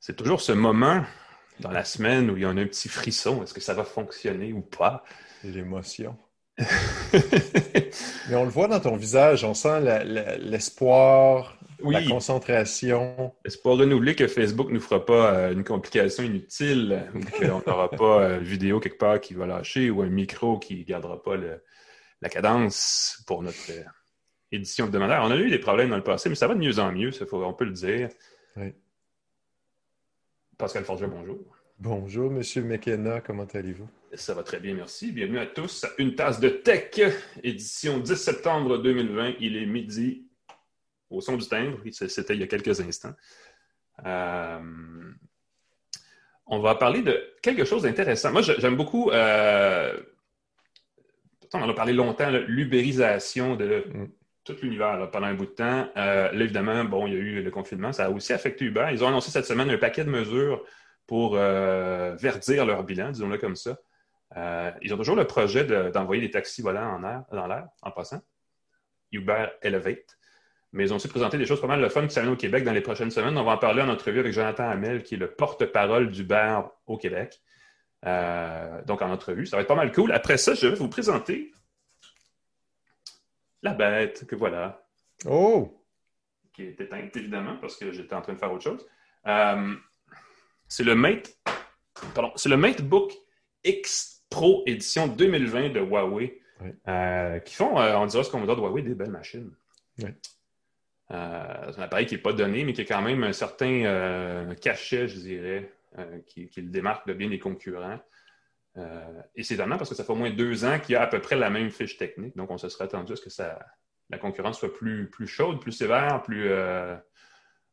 C'est toujours ce moment dans la semaine où il y en a un petit frisson. Est-ce que ça va fonctionner ou pas? L'émotion. Mais on le voit dans ton visage, on sent l'espoir, la concentration. Espoir renouvelé que Facebook ne nous fera pas euh, une complication inutile, ou qu'on n'aura pas une vidéo quelque part qui va lâcher, ou un micro qui ne gardera pas la cadence pour notre euh, édition hebdomadaire. On a eu des problèmes dans le passé, mais ça va de mieux en mieux, on peut le dire. Oui. Pascal Forger, bonjour. Bonjour, Monsieur McKenna, comment allez-vous? Ça va très bien, merci. Bienvenue à tous à Une tasse de tech, édition 10 septembre 2020. Il est midi au son du timbre. C'était il y a quelques instants. Euh, on va parler de quelque chose d'intéressant. Moi, j'aime beaucoup, euh, on en a parlé longtemps, l'ubérisation de mm. Tout l'univers pendant un bout de temps. Euh, là, évidemment, bon, il y a eu le confinement, ça a aussi affecté Uber. Ils ont annoncé cette semaine un paquet de mesures pour euh, verdir leur bilan, disons-le comme ça. Euh, ils ont toujours le projet d'envoyer des taxis volants dans l'air, en passant. Uber Elevate. Mais ils ont aussi présenté des choses pas mal de fun qui s'amènent au Québec dans les prochaines semaines. On va en parler en entrevue avec Jonathan Hamel, qui est le porte-parole d'Uber au Québec. Donc, en entrevue, ça va être pas mal cool. Après ça, je vais vous présenter la bête que voilà. Oh! Qui est éteinte, évidemment, parce que j'étais en train de faire autre chose. Euh, c'est le Mate, pardon, c'est le MateBook X Pro édition 2020 de Huawei, euh, qui font, euh, on dira ce qu'on voudra de Huawei, des belles machines. Euh, c'est un appareil qui n'est pas donné, mais qui a quand même un certain cachet, je dirais, qui, le démarque de bien des concurrents. Et c'est étonnant parce que ça fait au moins deux ans qu'il y a à peu près la même fiche technique. Donc, on se serait attendu à ce que ça, la concurrence soit plus, plus chaude, plus sévère, plus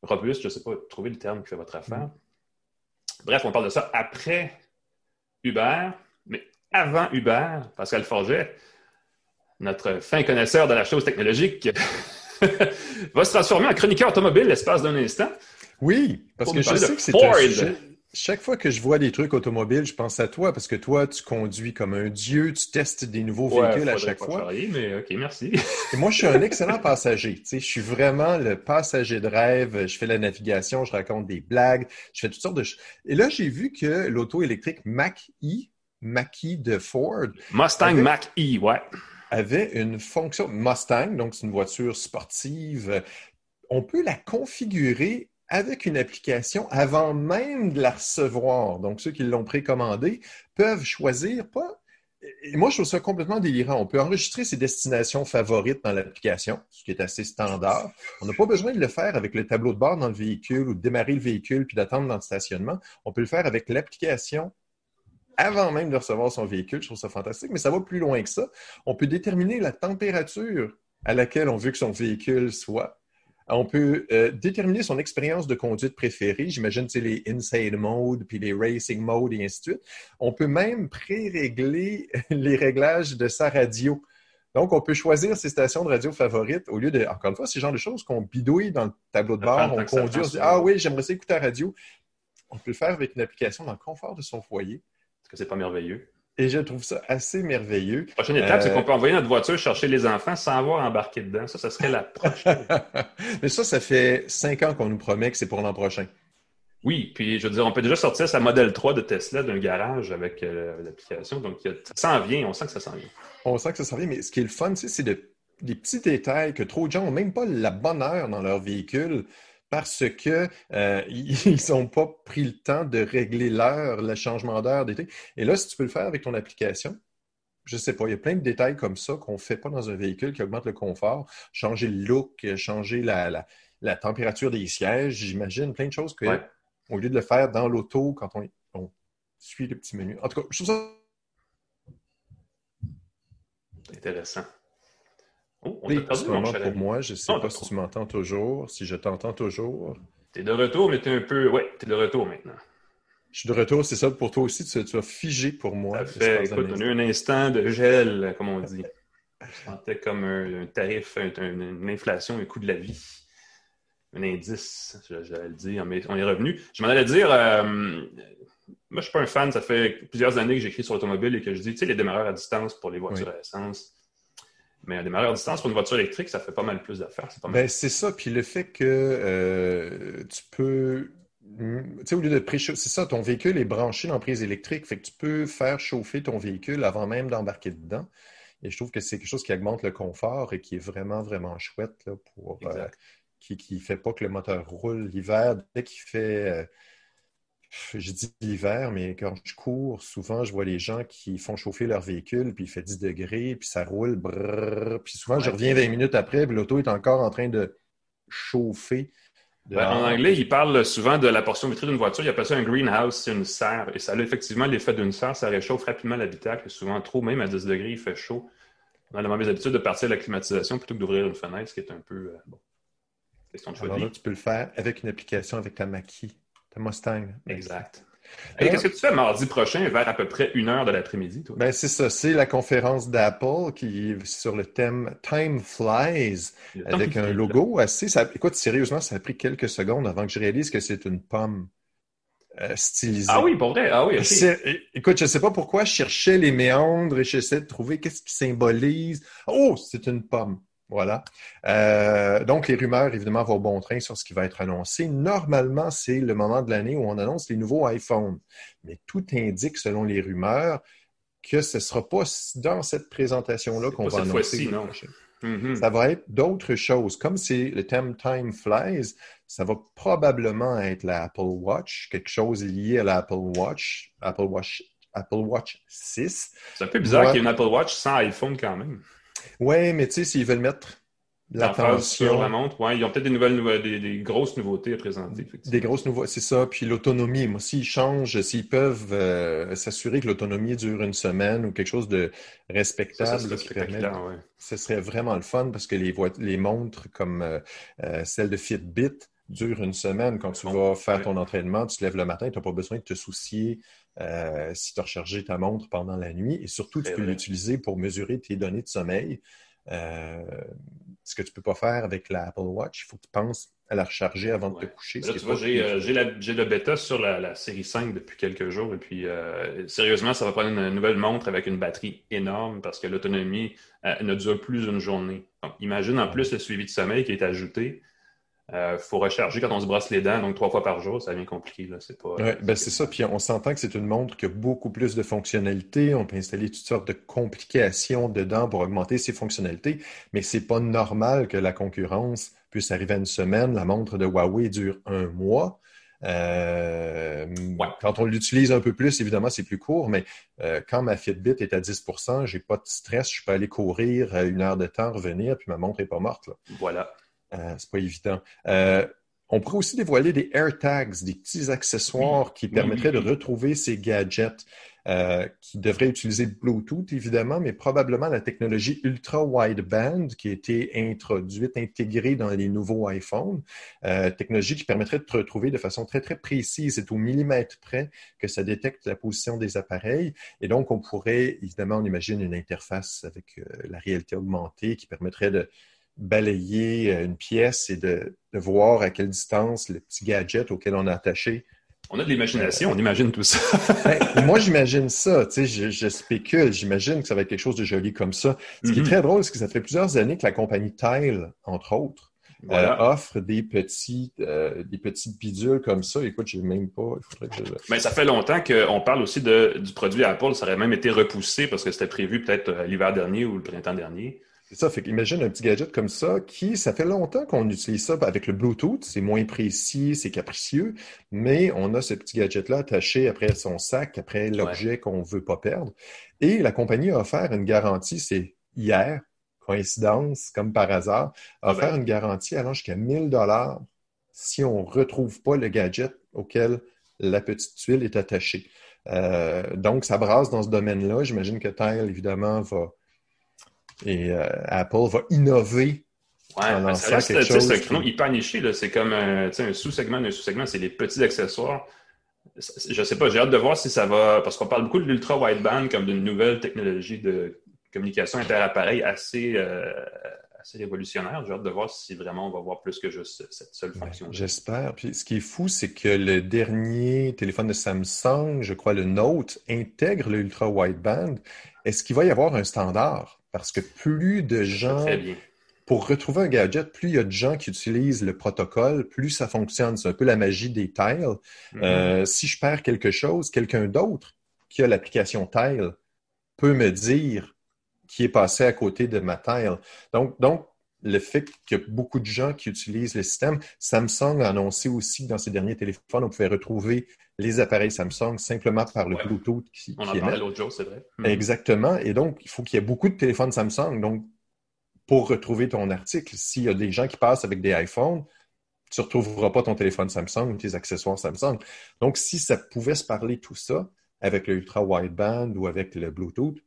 robuste. Je ne sais pas, trouver le terme qui fait votre affaire. Bref, on parle de ça après Uber, mais avant Uber, Pascal Forget, notre fin connaisseur de la chose technologique, va se transformer en chroniqueur automobile l'espace d'un instant. Oui, parce que je sais que c'est un chaque fois que je vois des trucs automobiles, je pense à toi parce que toi, tu conduis comme un dieu, tu testes des nouveaux véhicules à chaque fois. mais ok, merci. Et moi, je suis un excellent passager. Tu sais, je suis vraiment le passager de rêve. Je fais la navigation, je raconte des blagues, je fais toutes sortes de choses. Et là, j'ai vu que l'auto électrique Mach-E, Mach-E de Ford. Mustang Mach-E, ouais. Avait une fonction Mustang, donc c'est une voiture sportive. On peut la configurer avec une application avant même de la recevoir. Donc, ceux qui l'ont précommandée peuvent choisir pas. Et moi, je trouve ça complètement délirant. On peut enregistrer ses destinations favorites dans l'application, ce qui est assez standard. On n'a pas besoin de le faire avec le tableau de bord dans le véhicule ou de démarrer le véhicule puis d'attendre dans le stationnement. On peut le faire avec l'application avant même de recevoir son véhicule. Je trouve ça fantastique, mais ça va plus loin que ça. On peut déterminer la température à laquelle on veut que son véhicule soit. On peut euh, déterminer son expérience de conduite préférée. J'imagine c'est les inside mode, puis les racing mode et ainsi de suite. On peut même pré-régler les réglages de sa radio. Donc, on peut choisir ses stations de radio favorites au lieu de, encore une fois, ces genre de choses qu'on bidouille dans le tableau de bord, on conduit, on se dit Ah oui, j'aimerais ça écouter la radio. On peut le faire avec une application dans le confort de son foyer. Est-ce que c'est pas merveilleux? Et je trouve ça assez merveilleux. La prochaine étape, c'est qu'on peut envoyer notre voiture chercher les enfants sans avoir embarqué dedans. Ça, ça serait la prochaine. Mais ça, ça fait cinq ans qu'on nous promet que c'est pour l'an prochain. Oui, puis je veux dire, on peut déjà sortir sa modèle 3 de Tesla d'un garage avec euh, l'application. Donc, ça s'en vient, on sent que ça s'en vient. On sent que ça s'en vient, mais ce qui est le fun, c'est des petits détails que trop de gens n'ont même pas la bonne heure dans leur véhicule parce qu'ils euh, n'ont pas pris le temps de régler l'heure, le changement d'heure d'été. Et là, si tu peux le faire avec ton application, je ne sais pas, il y a plein de détails comme ça qu'on ne fait pas dans un véhicule qui augmente le confort, changer le look, changer la, température des sièges, j'imagine, plein de choses que, au lieu de le faire dans l'auto quand on, suit le petit menu. En tout cas, je trouve ça intéressant. Oh, on pour moi. Je ne sais pas si tu m'entends toujours, si je t'entends toujours. Tu es de retour, mais tu es un peu. Oui, tu es de retour maintenant. Je suis de retour, c'est ça pour toi aussi. Tu, tu as figé pour moi. fait, écoute, on a eu un instant de gel, comme on dit. Je sentais comme un, tarif, une inflation, un coût de la vie. Un indice, j'allais le dire, mais on est revenu. Je m'en allais dire, euh, moi, je ne suis pas un fan. Ça fait plusieurs années que j'écris sur l'automobile et que je dis, tu sais, les démarreurs à distance pour les voitures à essence mais un démarreur à distance pour une voiture électrique, ça fait pas mal plus d'affaires. Ben, c'est ça. Puis le fait que euh, tu peux tu sais, au lieu de préchauffer, c'est ça, ton véhicule est branché dans prise électrique, fait que tu peux faire chauffer ton véhicule avant même d'embarquer dedans. Et je trouve que c'est quelque chose qui augmente le confort et qui est vraiment, vraiment chouette là, pour euh, qui ne fait pas que le moteur roule l'hiver. Dès qu'il fait, euh, je dis l'hiver, mais quand je cours, souvent je vois les gens qui font chauffer leur véhicule, puis il fait 10 degrés, puis ça roule, puis souvent je reviens 20 minutes après, puis l'auto est encore en train de chauffer. Ben, en anglais, il parle souvent de la portion vitrée d'une voiture. Il appelle ça un greenhouse, c'est une serre. Et ça a effectivement l'effet d'une serre. Ça réchauffe rapidement l'habitacle. Souvent trop, même à 10 degrés, il fait chaud. On a la mauvaise habitude de partir à la climatisation plutôt que d'ouvrir une fenêtre, ce qui est un peu. Euh, bon, question de Alors là, tu peux le faire avec une application avec ta Mackie, ta Mustang. Exact. Qu'est-ce que tu fais mardi prochain vers à peu près une heure de l'après-midi, toi? Ben, c'est ça, c'est la conférence d'Apple qui est sur le thème Time Flies avec un logo assez. Ça, écoute, sérieusement, ça a pris quelques secondes avant que je réalise que c'est une pomme euh, stylisée. Ah oui, pour vrai? Ah oui, Écoute, je ne sais pas pourquoi je cherchais les méandres et j'essaie de trouver qu'est-ce qui symbolise. Oh, c'est une pomme. Voilà. Euh, donc, les rumeurs, évidemment, vont bon train sur ce qui va être annoncé. Normalement, c'est le moment de l'année où on annonce les nouveaux iPhones. Mais tout indique, selon les rumeurs, que ce ne sera pas dans cette présentation-là qu'on va annoncer. Non. Mm-hmm. Ça va être d'autres choses. Comme c'est le thème Time Flies, ça va probablement être l'Apple Watch, quelque chose lié à l'Apple Watch, Apple Watch, Apple Watch 6. C'est un peu bizarre qu'il y ait une Apple Watch sans iPhone quand même. Oui, mais tu sais, s'ils veulent mettre l'attention... sur la montre, ouais, ils ont peut-être des nouvelles, des, grosses nouveautés à présenter. Des grosses nouveautés, c'est ça. Puis l'autonomie, moi, s'ils changent, s'ils peuvent euh, s'assurer que l'autonomie dure une semaine ou quelque chose de respectable, ce serait vraiment le fun parce que les, les montres comme euh, euh, celle de Fitbit durent une semaine. Quand tu vas faire ton entraînement, tu te lèves le matin, tu n'as pas besoin de te soucier euh, si tu as rechargé ta montre pendant la nuit. Et surtout, tu peux l'utiliser pour mesurer tes données de sommeil. Euh, ce que tu ne peux pas faire avec l'Apple Watch, il faut que tu penses à la recharger avant de te coucher. Là, tu vois, euh, j'ai le bêta sur la, série 5 depuis quelques jours. Et puis, sérieusement, ça va prendre une nouvelle montre avec une batterie énorme parce que l'autonomie ne dure plus une journée. imagine en plus le suivi de sommeil qui est ajouté. Il euh, faut recharger quand on se brosse les dents, donc trois fois par jour, ça devient compliqué. C'est pas. ben c'est ça. Puis on s'entend que c'est une montre qui a beaucoup plus de fonctionnalités. On peut installer toutes sortes de complications dedans pour augmenter ses fonctionnalités, mais c'est pas normal que la concurrence puisse arriver à une semaine. La montre de Huawei dure un mois. Euh, quand on l'utilise un peu plus, évidemment, c'est plus court, mais euh, quand ma Fitbit est à 10% j'ai pas de stress, je peux aller courir une heure de temps, revenir, puis ma montre n'est pas morte. Voilà. Euh, c'est pas évident. Euh, on pourrait aussi dévoiler des AirTags, des petits accessoires qui permettraient de retrouver ces gadgets euh, qui devraient utiliser Bluetooth, évidemment, mais probablement la technologie ultra-wideband qui a été introduite, intégrée dans les nouveaux iPhones. technologie qui permettrait de te retrouver de façon très, très précise. C'est au millimètre près que ça détecte la position des appareils. Et donc, on pourrait, évidemment, on imagine une interface avec la réalité augmentée qui permettrait de balayer euh, une pièce et de, voir à quelle distance le petit gadget auquel on a attaché. On a de l'imagination, on imagine tout ça. Ben, moi, j'imagine ça, tu sais, je, spécule, j'imagine que ça va être quelque chose de joli comme ça. Ce qui est mhm. très drôle, c'est que ça fait plusieurs années que la compagnie Tile, entre autres, euh, offre des petits, euh, des petites bidules comme ça. Écoute, je même pas. Mais ça fait longtemps qu'on parle aussi de, du produit Apple. Ça aurait même été repoussé parce que c'était prévu peut-être l'hiver dernier ou le printemps dernier. C'est ça, fait qu'imagine un petit gadget comme ça qui, ça fait longtemps qu'on utilise ça avec le Bluetooth, c'est moins précis, c'est capricieux, mais on a ce petit gadget-là attaché après son sac, après l'objet qu'on ne veut pas perdre. Et la compagnie a offert une garantie, c'est hier, coïncidence, comme par hasard, a offert une garantie allant jusqu'à 1000 dollars si on ne retrouve pas le gadget auquel la petite tuile est attachée. Euh, donc, ça brasse dans ce domaine-là. J'imagine que Tile, évidemment, va et euh, Apple va innover Ouais, en ça reste, quelque chose. C'est un hyper niché. C'est comme un, un sous-segment d'un sous-segment. C'est les petits accessoires. Je sais pas, j'ai hâte de voir si ça va. Parce qu'on parle beaucoup de l'ultra-wideband comme d'une nouvelle technologie de communication interappareil assez, euh, assez révolutionnaire. J'ai hâte de voir si vraiment on va voir plus que juste cette seule fonction. J'espère. Puis ce qui est fou, c'est que le dernier téléphone de Samsung, je crois le Note, intègre le ultra-wideband. Est-ce qu'il va y avoir un standard? Parce que plus de gens pour retrouver un gadget, plus il y a de gens qui utilisent le protocole, plus ça fonctionne. C'est un peu la magie des tiles. Mm-hmm. Euh, si je perds quelque chose, quelqu'un d'autre qui a l'application Tile peut me dire qui est passé à côté de ma tile. Donc, donc le fait qu'il y a beaucoup de gens qui utilisent le système, Samsung a annoncé aussi que dans ses derniers téléphones, on pouvait retrouver les appareils Samsung simplement par le Bluetooth qui, On en parlait l'autre jour, c'est vrai. Hmm. Exactement. Et donc, il faut qu'il y ait beaucoup de téléphones Samsung. Donc, pour retrouver ton article, s'il y a des gens qui passent avec des iPhones, tu ne retrouveras pas ton téléphone Samsung ou tes accessoires Samsung. Donc, si ça pouvait se parler tout ça avec le ultra wideband ou avec le Bluetooth,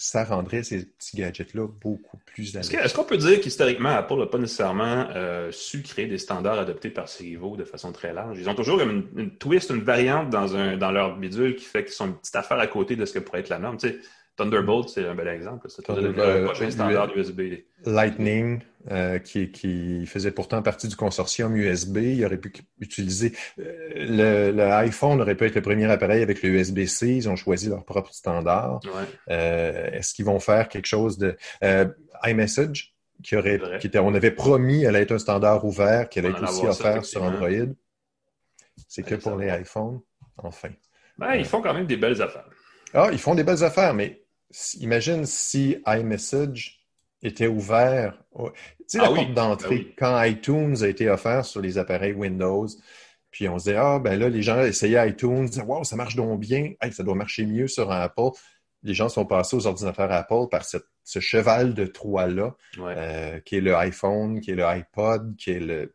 ça rendrait ces petits gadgets-là beaucoup plus Est-ce, est-ce qu'on peut dire qu'historiquement, Apple n'a pas nécessairement euh, su créer des standards adoptés par ses rivaux de façon très large? Ils ont toujours comme une, twist, une variante dans, un, dans leur bidule qui fait qu'ils sont une petite affaire à côté de ce que pourrait être la norme. Tu sais, Thunderbolt, c'est un bel exemple. C'est le prochain standard USB. Lightning, euh, qui, faisait pourtant partie du consortium USB, il aurait pu utiliser. Euh, le, iPhone aurait pu être le premier appareil avec le USB-C. Ils ont choisi leur propre standard. Euh, est-ce qu'ils vont faire quelque chose de. iMessage, qui aurait, qui était, on avait promis, elle être un standard ouvert, qui allait être aussi offert sur Android. C'est que pour les iPhones, enfin. Ben, ils font quand même des belles affaires. Ah, ils font des belles affaires, mais imagine si iMessage était ouvert. Tu sais, la ah porte d'entrée, ah quand iTunes a été offert sur les appareils Windows, puis on se dit, ah, ben là, les gens essayaient iTunes, disaient, wow, ça marche donc bien, ça doit marcher mieux sur Apple. Les gens sont passés aux ordinateurs Apple par ce cheval de Troie-là, euh, qui est le iPhone, qui est le iPod, qui est le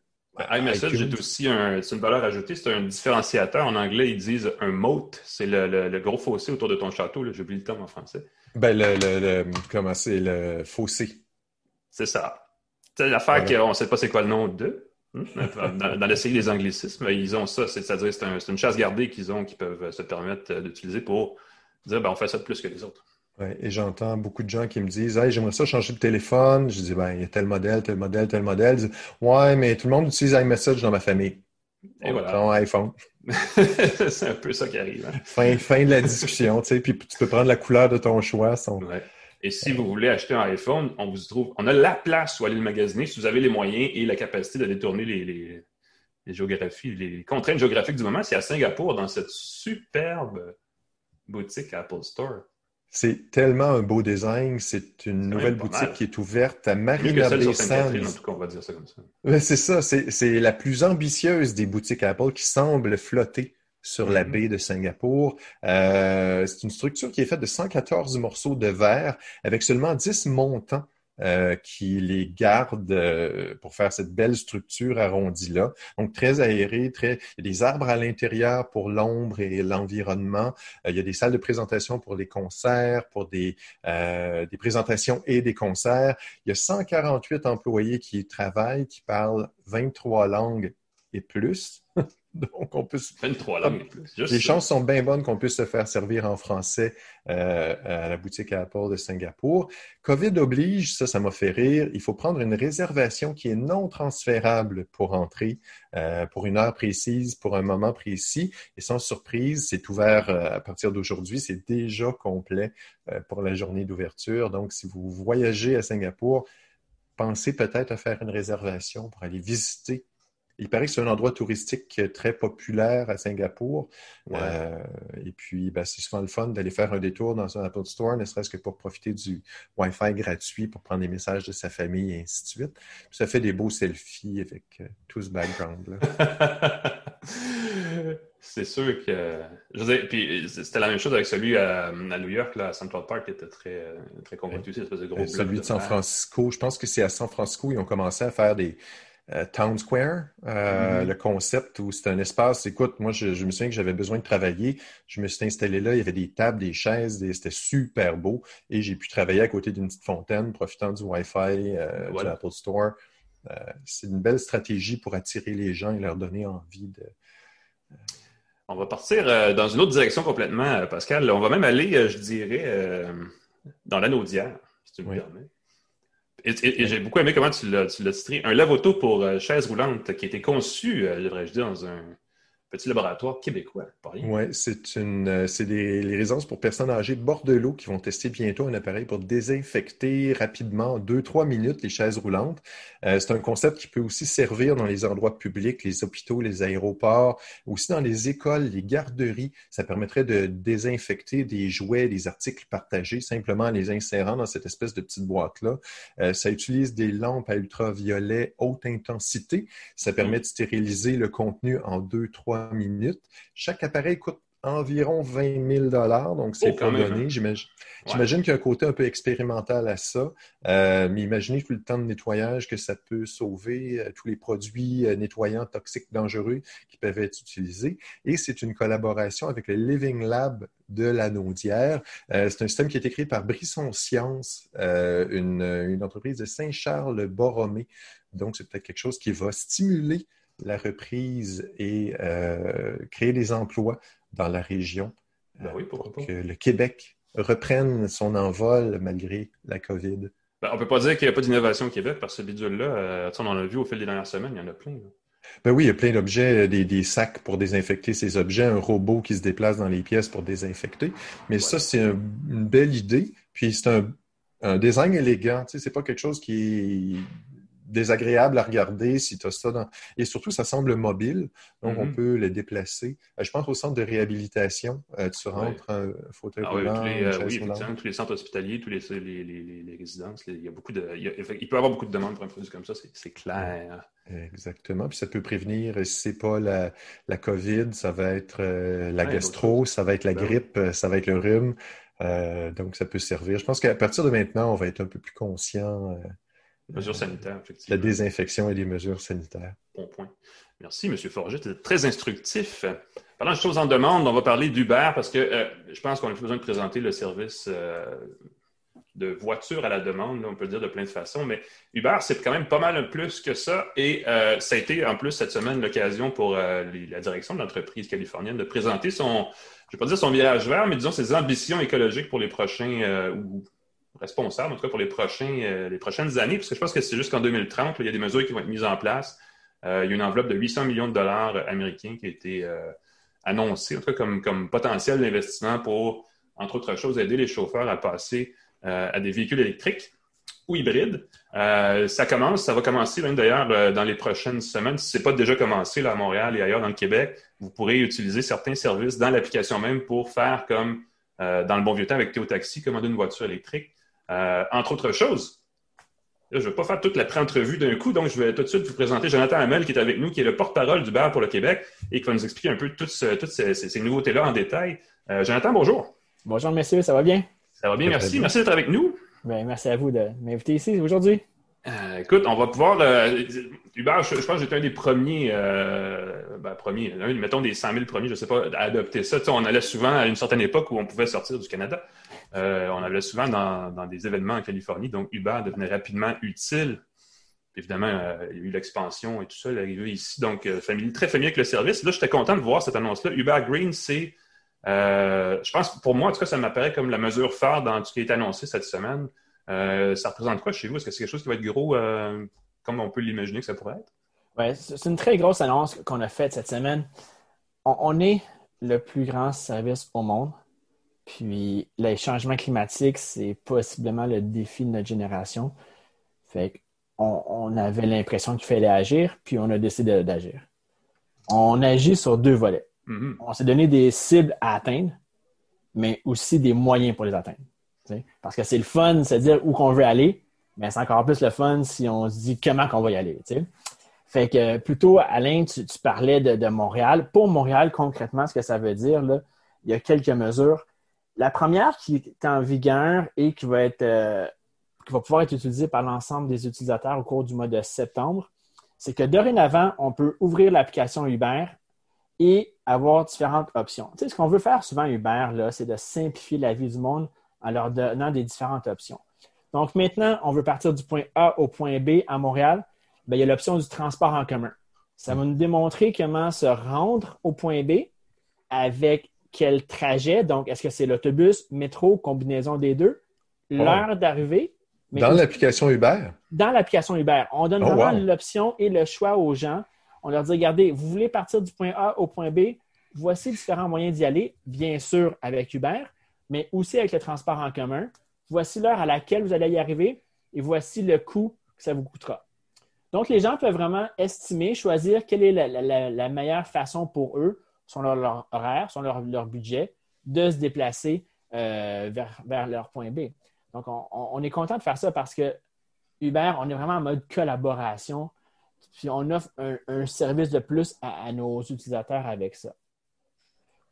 iMessage est aussi un, une valeur ajoutée, c'est un différenciateur. En anglais, ils disent un moat. C'est le, gros fossé autour de ton château. J'ai oublié le terme en français. Ben, le, comment c'est le fossé. C'est ça. C'est l'affaire qu'on ne sait pas c'est quoi le nom de. Hein, dans, dans l'essai des anglicismes, ils ont ça. C'est-à-dire c'est un, une chasse gardée qu'ils ont, qu'ils peuvent se permettre d'utiliser pour dire ben, on fait ça de plus que les autres. Ouais, et j'entends beaucoup de gens qui me disent Hey, j'aimerais ça changer de téléphone. Je dis ben, il y a tel modèle, tel modèle, tel modèle. Ils disent, ouais, mais tout le monde utilise iMessage dans ma famille. Et voilà. Un iPhone. c'est un peu ça qui arrive. Hein. Fin, fin de la discussion, tu sais, puis tu peux prendre la couleur de ton choix. Et si vous voulez acheter un iPhone, on vous trouve, on a la place où aller le magasiner si vous avez les moyens et la capacité de détourner les, les, les géographies, les contraintes géographiques du moment. C'est à Singapour, dans cette superbe boutique Apple Store. C'est tellement un beau design. C'est une nouvelle boutique qui est ouverte à Marina Bay Sands. C'est ça. C'est la plus ambitieuse des boutiques Apple qui semble flotter sur la mm-hmm. baie de Singapour. Euh, c'est une structure qui est faite de 114 morceaux de verre avec seulement 10 montants euh, qui les garde euh, pour faire cette belle structure arrondie-là. Donc, très aéré, très... il y a des arbres à l'intérieur pour l'ombre et l'environnement. Euh, il y a des salles de présentation pour les concerts, pour des, des présentations et des concerts. Il y a 148 employés qui travaillent, qui parlent 23 langues et plus. Donc, on peut. Les chances sont bien bonnes qu'on puisse se faire servir en français euh, à la boutique Apple de Singapour. COVID oblige, ça, ça m'a fait rire. Il faut prendre une réservation qui est non transférable pour entrer euh, pour une heure précise, pour un moment précis. Et sans surprise, c'est ouvert euh, à partir d'aujourd'hui. C'est déjà complet pour la journée d'ouverture. Donc, si vous voyagez à Singapour, pensez peut-être à faire une réservation pour aller visiter il paraît que c'est un endroit touristique très populaire à Singapour. Euh, et puis, ben, c'est souvent le fun d'aller faire un détour dans un Apple Store, ne serait-ce que pour profiter du Wi-Fi gratuit, pour prendre des messages de sa famille et ainsi de suite. Puis ça fait des beaux selfies avec euh, tout ce background-là. c'est sûr que. Je veux dire, puis c'était la même chose avec celui à, New York, là, à Central Park, qui était très, très convaincu. Euh, celui de San Francisco, je pense que c'est à San Francisco, ils ont commencé à faire des euh, Town Square, euh, mm-hmm. le concept où c'est un espace. Écoute, moi, je, me souviens que j'avais besoin de travailler. Je me suis installé là. Il y avait des tables, des chaises. C'était super beau. Et j'ai pu travailler à côté d'une petite fontaine, profitant du Wi-Fi euh, de l'Apple Store. c'est une belle stratégie pour attirer les gens et leur donner envie de. On va partir dans une autre direction complètement, Pascal. On va même aller, je dirais, dans l'anneau d'hier, si tu me permets. Et, j'ai beaucoup aimé comment tu l'as titré. Un lave-auto pour euh, chaise roulante qui a été conçu, euh, devrais-je dire, dans un, petit laboratoire québécois, pas rien. Oui, c'est une, euh, c'est les résidences pour personnes âgées de Bordelot qui vont tester bientôt un appareil pour désinfecter rapidement, en 2-3 minutes, les chaises roulantes. Euh, c'est un concept qui peut aussi servir dans les endroits publics, les hôpitaux, les aéroports, aussi dans les écoles, les garderies. Ça permettrait de désinfecter des jouets, des articles partagés, simplement en les insérant dans cette espèce de petite boîte-là. Euh, ça utilise des lampes à ultraviolet haute intensité. Ça permet de stériliser le contenu en 2-3 minutes. Chaque appareil coûte environ 20 000 donc c'est oh, pas donné. Hein. J'imagine qu'il y a un côté un peu expérimental à ça, euh, mais imaginez tout le temps de nettoyage que ça peut sauver, euh, tous les produits euh, nettoyants toxiques dangereux qui peuvent être utilisés. Et c'est une collaboration avec le Living Lab de la Naudière. c'est un système qui a été créé par Brisson Science, une, une, entreprise de Saint-Charles-Borromée. Donc, c'est peut-être quelque chose qui va stimuler la reprise et euh, créer des emplois dans la région ben oui, pour que le Québec reprenne son envol malgré la COVID. Ben, on ne peut pas dire qu'il n'y a pas d'innovation au Québec parce que ce bidule-là, euh, on en a vu au fil des dernières semaines, il y en a plein. Ben oui, il y a plein d'objets, des, sacs pour désinfecter ces objets, un robot qui se déplace dans les pièces pour désinfecter. Mais ça, c'est une belle idée. Puis c'est un, un, design élégant. Tu sais, c'est pas quelque chose qui désagréable à regarder si tu as ça dans... Et surtout, ça semble mobile, donc on mm-hmm. peut le déplacer. Euh, je pense au centre de réhabilitation. Euh, tu rentres un fauteuil ah, roulant, tous les, oui, tous les centres hospitaliers, tous les, les, les, résidences, il, y a beaucoup de, il, peut y avoir beaucoup de demandes pour un produit comme ça, c'est clair. Exactement. Puis ça peut prévenir, si ce n'est pas la, la, COVID, ça va être euh, la gastro, ça va être la ben grippe, ça va être le rhume. donc, ça peut servir. Je pense qu'à partir de maintenant, on va être un peu plus conscient Mesures sanitaires, effectivement. La désinfection et les mesures sanitaires. Bon point. Merci, M. Forget. C'était très instructif. Parlant de choses en demande, on va parler d'Uber parce que euh, je pense qu'on a besoin de présenter le service euh, de voiture à la demande, on peut le dire de plein de façons, mais Uber, c'est quand même pas mal plus que ça. Et euh, ça a été en plus cette semaine l'occasion pour la direction de l'entreprise californienne de présenter son, je ne vais pas dire son virage vert, mais disons ses ambitions écologiques pour les prochains ou responsable, en tout cas pour euh, les prochaines années, parce que je pense que c'est jusqu'en 2030, il y a des mesures qui vont être mises en place. Euh, il y a une enveloppe de 800 millions de dollars américains qui a été euh, annoncée, en tout cas comme, comme potentiel d'investissement pour, entre autres choses, aider les chauffeurs à passer à des véhicules électriques ou hybrides. ça commence, ça va commencer même d'ailleurs dans les prochaines semaines. Si ce n'est pas déjà commencé là, à Montréal et ailleurs dans le Québec, vous pourrez utiliser certains services dans l'application même pour faire comme dans le bon vieux temps avec Théo Taxi, commander une voiture électrique. Euh, entre autres choses, je ne vais pas faire toute la pré-entrevue d'un coup, donc je vais tout de suite vous présenter Jonathan Hamel qui est avec nous, qui est le porte-parole du bar pour le Québec et qui va nous expliquer un peu toutes, ces, nouveautés-là en détail. Euh, Jonathan, bonjour. Bonjour, messieurs, ça va bien? Ça va bien, merci. Merci d'être avec nous. Ben, merci à vous de m'inviter ici aujourd'hui. Euh, écoute, on va pouvoir. Hubert, je, pense que j'étais un des premiers, ben, premiers, mettons des 100 000 premiers, je ne sais pas, à adopter ça. on allait souvent à une certaine époque où on pouvait sortir du Canada. Euh, on allait souvent dans, des événements en Californie, donc Uber devenait rapidement utile. Évidemment, euh, il y a eu l'expansion et tout ça, l'arrivée ici, donc euh, très familier avec le service. Là, j'étais content de voir cette annonce-là. Uber Green, c'est, je pense, pour moi, en tout cas, ça m'apparaît comme la mesure phare dans ce qui est annoncé cette semaine. ça représente quoi chez vous? Est-ce que c'est quelque chose qui va être gros comme on peut l'imaginer que ça pourrait être? Oui, c'est une très grosse annonce qu'on a faite cette semaine. on est le plus grand service au monde puis les changements climatiques, c'est possiblement le défi de notre génération. Fait qu'on on avait l'impression qu'il fallait agir, puis on a décidé d'agir. On agit sur deux volets. Mm-hmm. On s'est donné des cibles à atteindre, mais aussi des moyens pour les atteindre. Parce que c'est le fun de se dire où qu'on veut aller, mais c'est encore plus le fun si on se dit comment qu'on va y aller. Fait que plutôt, Alain, tu, parlais de, de, Montréal. Pour Montréal, concrètement, ce que ça veut dire, là, il y a quelques mesures. La première qui est en vigueur et qui va, être, euh, qui va pouvoir être utilisée par l'ensemble des utilisateurs au cours du mois de septembre, c'est que dorénavant, on peut ouvrir l'application Uber et avoir différentes options. Tu sais, ce qu'on veut faire souvent Uber, c'est de simplifier la vie du monde en leur donnant des différentes options. Donc maintenant, on veut partir du point A au point B à Montréal. Bien, il y a l'option du transport en commun. Ça va nous démontrer comment se rendre au point B avec quel trajet. Donc, est-ce que c'est l'autobus, métro, combinaison des deux? Oh. L'heure d'arrivée. Dans l'application Uber? Dans l'application Uber. On donne oh, vraiment l'option et le choix aux gens. On leur dit, regardez, vous voulez partir du point A au point B, voici différents moyens d'y aller, bien sûr avec Uber, mais aussi avec le transport en commun. Voici l'heure à laquelle vous allez y arriver et voici le coût que ça vous coûtera. Donc, les gens peuvent vraiment estimer, choisir quelle est la, meilleure façon pour eux, selon leur, leur horaire, selon leur, budget, de se déplacer euh, vers, leur point B. Donc, on, est content de faire ça parce que Uber, on est vraiment en mode collaboration, puis on offre un, service de plus à, nos utilisateurs avec ça.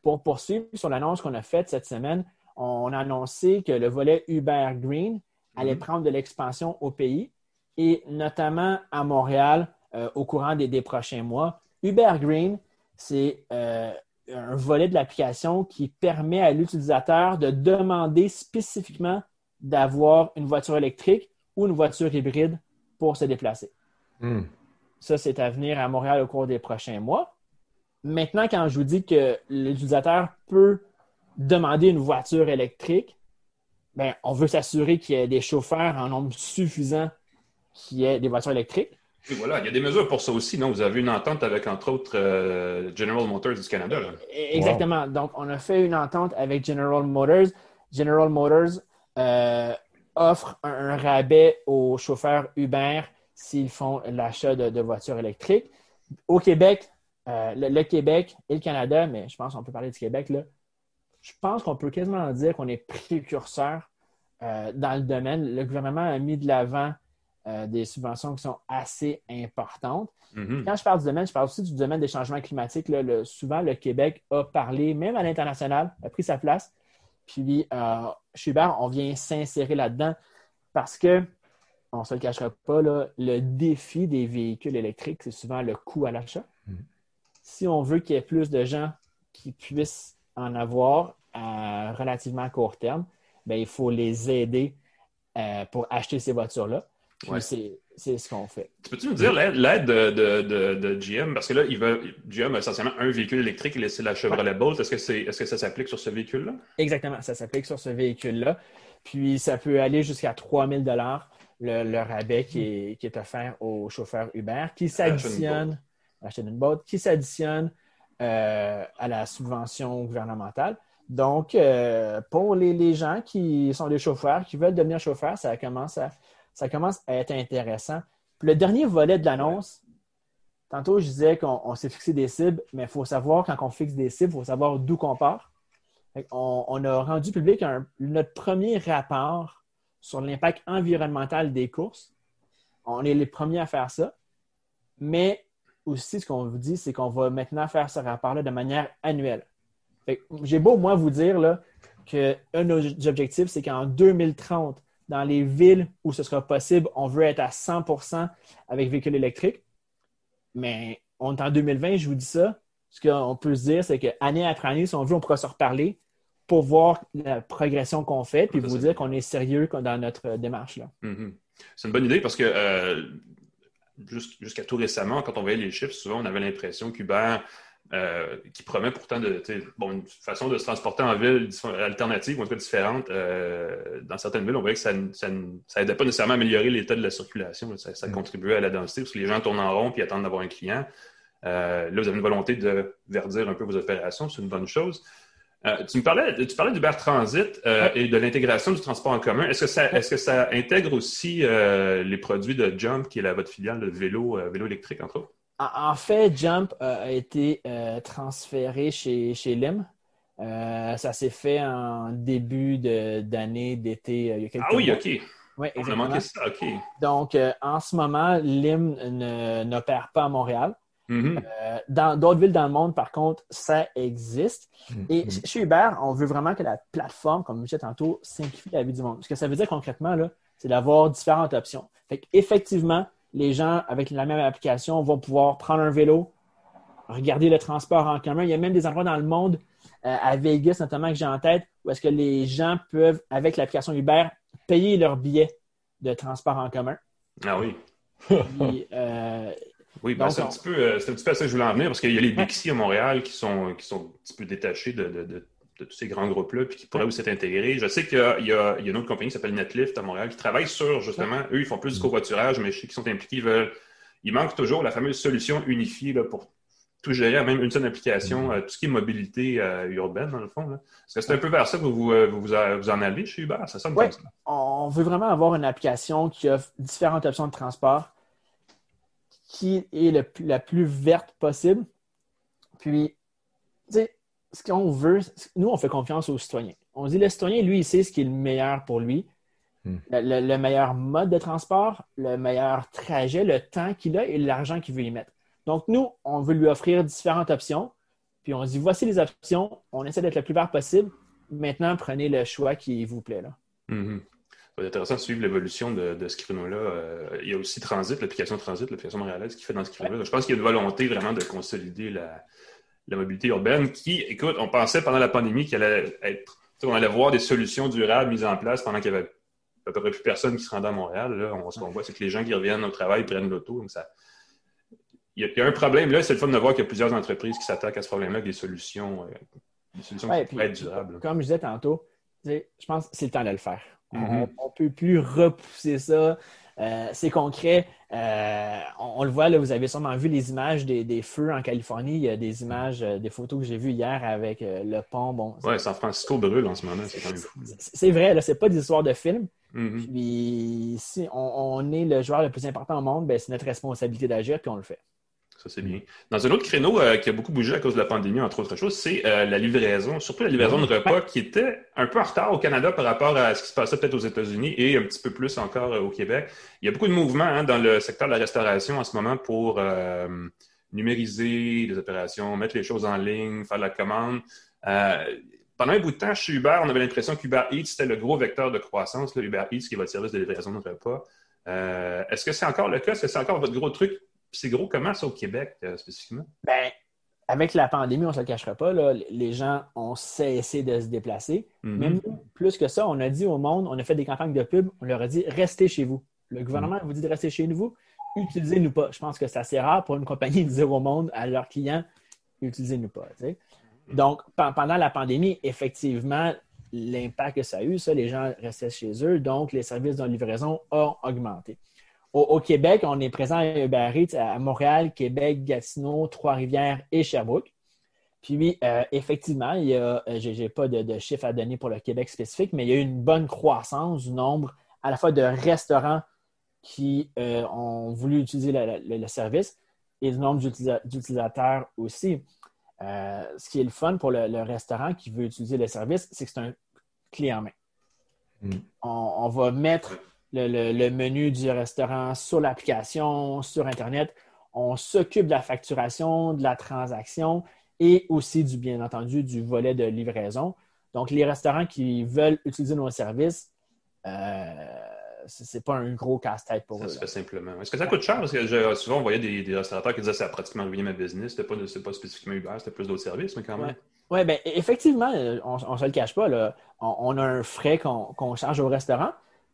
Pour poursuivre sur l'annonce qu'on a faite cette semaine, on a annoncé que le volet Uber Green allait mhm. prendre de l'expansion au pays et notamment à Montréal euh, au courant des, prochains mois. Uber Green, c'est euh, un volet de l'application qui permet à l'utilisateur de demander spécifiquement d'avoir une voiture électrique ou une voiture hybride pour se déplacer. Hmm. Ça, c'est à venir à Montréal au cours des prochains mois. Maintenant, quand je vous dis que l'utilisateur peut demander une voiture électrique, ben, on veut s'assurer qu'il y ait des chauffeurs en nombre suffisant qui aient des voitures électriques. Voilà, il y a des mesures pour ça aussi, non? Vous avez une entente avec, entre autres, euh, General Motors du Canada. E, exactement. Donc, on a fait une entente avec General Motors. General Motors euh, offre un, rabais aux chauffeurs Uber s'ils font l'achat de, voitures électriques. Au Québec, euh, le, Québec et le Canada, mais je pense qu'on peut parler du Québec, là, je pense qu'on peut quasiment dire qu'on est précurseur dans le domaine. Le gouvernement a mis de l'avant euh, des subventions qui sont assez importantes. Mm-hmm. Quand je parle du domaine, je parle aussi du domaine des changements climatiques. souvent, le Québec a parlé, même à l'international, a pris sa place. Puis, euh, chez Uber, on vient s'insérer là-dedans parce que, on ne se le cachera pas, le défi des véhicules électriques, c'est souvent le coût à l'achat. Mm-hmm. Si on veut qu'il y ait plus de gens qui puissent en avoir à relativement court terme, bien, il faut les aider euh, pour acheter ces voitures-là. C'est ce qu'on fait. Tu peux-tu nous dire l'aide de, GM? Parce que là, il veut, GM a essentiellement un véhicule électrique et c'est la Chevrolet Bolt. Est-ce que, c'est est, que ça s'applique sur ce véhicule-là? Exactement, ça s'applique sur ce véhicule-là. Puis ça peut aller jusqu'à 3000 dollars le, rabais qui est, qui est, offert aux chauffeurs Uber, qui s'additionne, acheter une boîte, qui s'additionne euh, à la subvention gouvernementale. Donc, euh, pour les, gens qui sont des chauffeurs, qui veulent devenir chauffeurs, ça commence à, ça commence à être intéressant. le dernier volet de l'annonce, tantôt je disais qu'on s'est fixé des cibles, mais il faut savoir, quand on fixe des cibles, il faut savoir d'où qu'on part. On, a rendu public notre premier rapport sur l'impact environnemental des courses. On est les premiers à faire ça. Mais aussi, ce qu'on vous dit, c'est qu'on va maintenant faire ce rapport-là de manière annuelle. J'ai beau, moi, vous dire là, qu'un de nos objectifs, c'est qu'en 2030, dans les villes où ce sera possible, on veut être à 100% avec véhicules électriques. Mais on est en 2020, je vous dis ça. Ce qu'on peut se dire, c'est qu'année après année, si on veut, on pourra se reparler pour voir la progression qu'on fait, puis vous dire qu'on est sérieux dans notre démarche. là. Mm-hmm. C'est une bonne idée parce que euh, jusqu'à tout récemment, quand on voyait les chiffres, souvent on avait l'impression qu'Uber, euh, qui promet pourtant de, une façon de se transporter en ville alternative, ou en tout cas différente, euh, dans certaines villes, on voyait que ça n'aidait pas nécessairement à améliorer l'état de la circulation. Ça, mm. contribuait à la densité parce que les gens tournent en rond et attendent d'avoir un client. Euh, là, vous avez une volonté de verdir un peu vos opérations, c'est une bonne chose. Tu me parlais, tu parlais d'Uber Transit et de l'intégration du transport en commun. Est-ce que ça, est-ce que ça intègre aussi les produits de Jump, qui est la, votre filiale de vélo, vélo électrique, entre autres? En fait, Jump a été transféré chez, chez LIM. ça s'est fait en début d'année, d'été, il y a quelques Ah oui, OK. Oui, exactement. Ça, OK. Donc, en ce moment, LIM n'opère pas à Montréal. Mm-hmm. Euh, dans d'autres villes dans le monde, par contre, ça existe. Mm-hmm. Et chez Uber, on veut vraiment que la plateforme, comme je disais tantôt, simplifie la vie du monde. Ce que ça veut dire concrètement, c'est d'avoir différentes options. Fait Effectivement, les gens avec la même application vont pouvoir prendre un vélo, regarder le transport en commun. Il y a même des endroits dans le monde, euh, à Vegas notamment que j'ai en tête, où est-ce que les gens peuvent, avec l'application Uber, payer leur billet de transport en commun. Ah oui. Euh, oui, ben, c'est un, petit peu, euh, un petit peu à ça que je voulais en venir, parce qu'il y a les Bixi à Montréal qui sont, qui sont un petit peu détachés de, de, de, tous ces grands groupes-là, puis qui pourraient aussi être intégrés. Je sais qu'il y, y, y, a une autre compagnie qui s'appelle Netlift à Montréal qui travaille sur, justement, eux, ils font plus du covoiturage, mais je sais qu'ils sont impliqués, ils veulent, il manque toujours la fameuse solution unifiée là, pour tout gérer, même une seule application, mm-hmm. tout ce qui est mobilité urbaine, dans le fond. Est-ce que c'est un peu vers ça que vous, vous, en allez chez Uber? Ça sonne ça. On veut vraiment avoir une application qui offre différentes options de transport qui est la plus verte possible. Puis, tu sais, ce qu'on veut, nous, on fait confiance aux citoyens. On dit le citoyen, lui, il sait ce qui est le meilleur pour lui, hmm. le, meilleur mode de transport, le meilleur trajet, le temps qu'il a et l'argent qu'il veut y mettre. Donc, nous, on veut lui offrir différentes options. Puis on dit voici les options, on essaie d'être le plus vert possible. Maintenant, prenez le choix qui vous plaît. Là. C'est intéressant de suivre l'évolution de, ce créneau-là. Euh, il y a aussi Transit, l'application Transit, l'application montréalaise qui fait dans ce créneau-là. Je pense qu'il y a une volonté vraiment de consolider la, mobilité urbaine qui, écoute, on pensait pendant la pandémie qu'il allait être. On allait voir des solutions durables mises en place pendant qu'il y avait à peu près plus personne qui se rendait à Montréal. Là, on, ce qu'on voit, c'est que les gens qui reviennent au travail prennent l'auto. Donc ça, il y, a, un problème là, c'est le fun de voir qu'il y a plusieurs entreprises qui s'attaquent à ce problème-là avec des solutions, euh, des solutions qui pourraient être durables. Comme je disais tantôt, je pense que c'est le temps de le faire. On ne mm-hmm. peut plus repousser ça. Euh, c'est concret. Euh, on, le voit, là, vous avez sûrement vu les images des, feux en Californie. Il y a des images, euh, des photos que j'ai vues hier avec le pont. Bon, ouais, San Francisco brûle en ce moment. C'est quand même fou. C'est vrai, ce n'est pas des histoires de films. Mm-hmm. Puis si on, est le joueur le plus important au monde, ben, c'est notre responsabilité d'agir, puis on le fait. Ça, c'est bien. Dans un autre créneau euh, qui a beaucoup bougé à cause de la pandémie, entre autres choses, c'est euh, la livraison, surtout la livraison de repas qui était un peu en retard au Canada par rapport à ce qui se passait peut-être aux États-Unis et un petit peu plus encore euh, au Québec. Il y a beaucoup de mouvements hein, dans le secteur de la restauration en ce moment pour numériser les opérations, mettre les choses en ligne, faire la commande. pendant un bout de temps, chez Uber, on avait l'impression qu'Uber Eats, c'était le gros vecteur de croissance, là, Uber Eats, qui est votre service de livraison de repas. Est-ce que c'est encore le cas? Est-ce que c'est encore votre gros truc c'est gros comment ça au Québec euh, spécifiquement? Ben, avec la pandémie, on ne se le cachera pas, les gens ont cessé de se déplacer. Mhm. Même plus que ça, on a dit au monde, on a fait des campagnes de pub, on leur a dit restez chez vous. Le gouvernement mhm. vous dit de rester chez vous, utilisez-nous pas. Je pense que c'est assez rare pour une compagnie de dire au monde à leurs clients utilisez-nous pas. Mhm. Donc, pendant la pandémie, effectivement, l'impact que ça a eu, ça, les gens restaient chez eux, donc les services de livraison ont augmenté. Au, Québec, on est présent à Uber à Montréal, Québec, Gatineau, Trois-Rivières et Sherbrooke. Puis, euh, effectivement, il y a, euh, j'ai pas de, chiffres à donner pour le Québec spécifique, mais il y a eu une bonne croissance du nombre à la fois de restaurants qui euh, ont voulu utiliser le, service et du nombre d'utilisateurs aussi. ce qui est le fun pour le, restaurant qui veut utiliser le service, c'est que c'est un clé en main. Mm. on, va mettre le, menu du restaurant sur l'application, sur Internet. On s'occupe de la facturation, de la transaction et aussi du, bien entendu, du volet de livraison. Donc, les restaurants qui veulent utiliser nos services, euh, ce n'est pas un gros casse-tête pour eux. Ça se fait simplement. Est-ce que ça coûte cher? Parce que souvent, on voyait des, restaurateurs qui disaient que ça a pratiquement ruiné ma business. Ce n'était pas, pas, spécifiquement Uber, c'était plus d'autres services, mais quand même. Oui, ouais, ben, effectivement, on ne se le cache pas. Là. On, a un frais qu'on charge au restaurant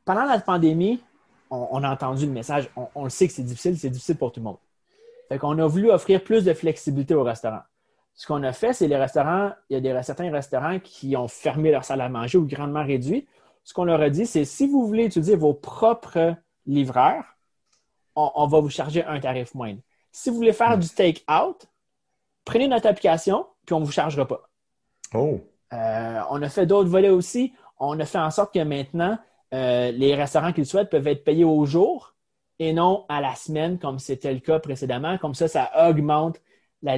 pendant la pandémie, on, a entendu le message, on, le sait que c'est difficile, c'est difficile pour tout le monde. Fait qu'on a voulu offrir plus de flexibilité aux restaurants. Ce qu'on a fait, c'est les restaurants, il y a des, certains restaurants qui ont fermé leur salle à manger ou grandement réduit. Ce qu'on leur a dit, c'est si vous voulez utiliser vos propres livreurs, on, va vous charger un tarif moindre. Si vous voulez faire du take-out, prenez notre application, puis on ne vous chargera pas. Oh. Euh, on a fait d'autres volets aussi. On a fait en sorte que maintenant, euh, les restaurants qu'ils souhaitent peuvent être payés au jour et non à la semaine, comme c'était le cas précédemment. Comme ça, ça augmente la,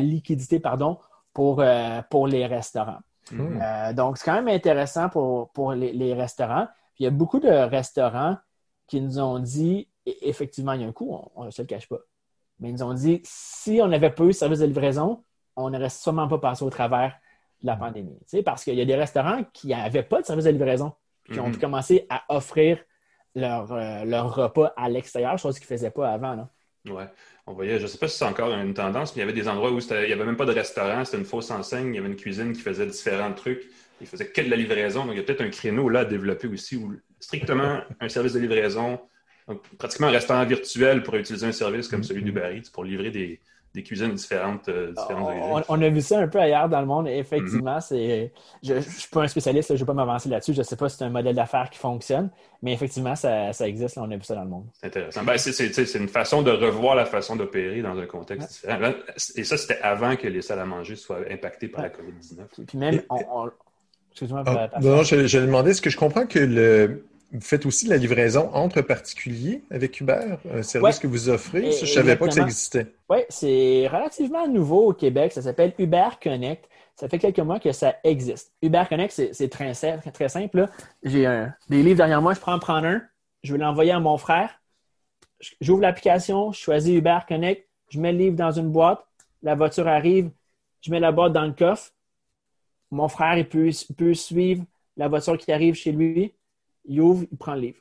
liquidité pardon, pour, euh, pour les restaurants. Hmm. Euh, donc, c'est quand même intéressant pour, pour les, restaurants. il y a beaucoup de restaurants qui nous ont dit, effectivement, il y a un coût, on ne se le cache pas. Mais ils nous ont dit, si on n'avait pas eu service de livraison, on n'aurait sûrement pas passé au travers de la pandémie. parce qu'il y a des restaurants qui n'avaient pas de service de livraison qui ont mhm. commencé à offrir leur, euh, leur repas à l'extérieur, chose qu'ils ne faisaient pas avant. Là. Ouais. On voyait, je ne sais pas si c'est encore une tendance, mais il y avait des endroits où il n'y avait même pas de restaurant, c'était une fausse enseigne, il y avait une cuisine qui faisait différents trucs, il faisait que de la livraison. Donc, il y a peut-être un créneau là à développer aussi où strictement un service de livraison, donc pratiquement un restaurant virtuel pour utiliser un service comme celui d'Uber Eats pour livrer des, des cuisines différentes. Euh, on, a vu ça un peu ailleurs dans le monde. effectivement, mm-hmm. c'est. Je ne suis pas un spécialiste, je ne vais pas m'avancer là-dessus. Je ne sais pas si c'est un modèle d'affaires qui fonctionne, mais effectivement, ça, existe. on a vu ça dans le monde. C'est intéressant. Ben, c'est une façon de revoir la façon d'opérer dans un contexte différent. Et ça, c'était avant que les salles à manger soient impactées par la COVID-19. Puis même, Excuse-moi. Ah, non, je, je demandais, est-ce que je comprends que le, vous faites aussi la livraison entre particuliers avec Uber, un service que vous offrez. je ne savais pas que ça existait. Oui, c'est relativement nouveau au Québec. Ça s'appelle Uber Connect. Ça fait quelques mois que ça existe. Uber Connect, c'est très, très simple. J'ai des livres derrière moi, je prends en prendre un, je vais l'envoyer à mon frère. J'ouvre l'application, je choisis Uber Connect, je mets le livre dans une boîte, la voiture arrive, je mets la boîte dans le coffre. Mon frère, il peut, il peut suivre la voiture qui arrive chez lui il ouvre, il prend le livre.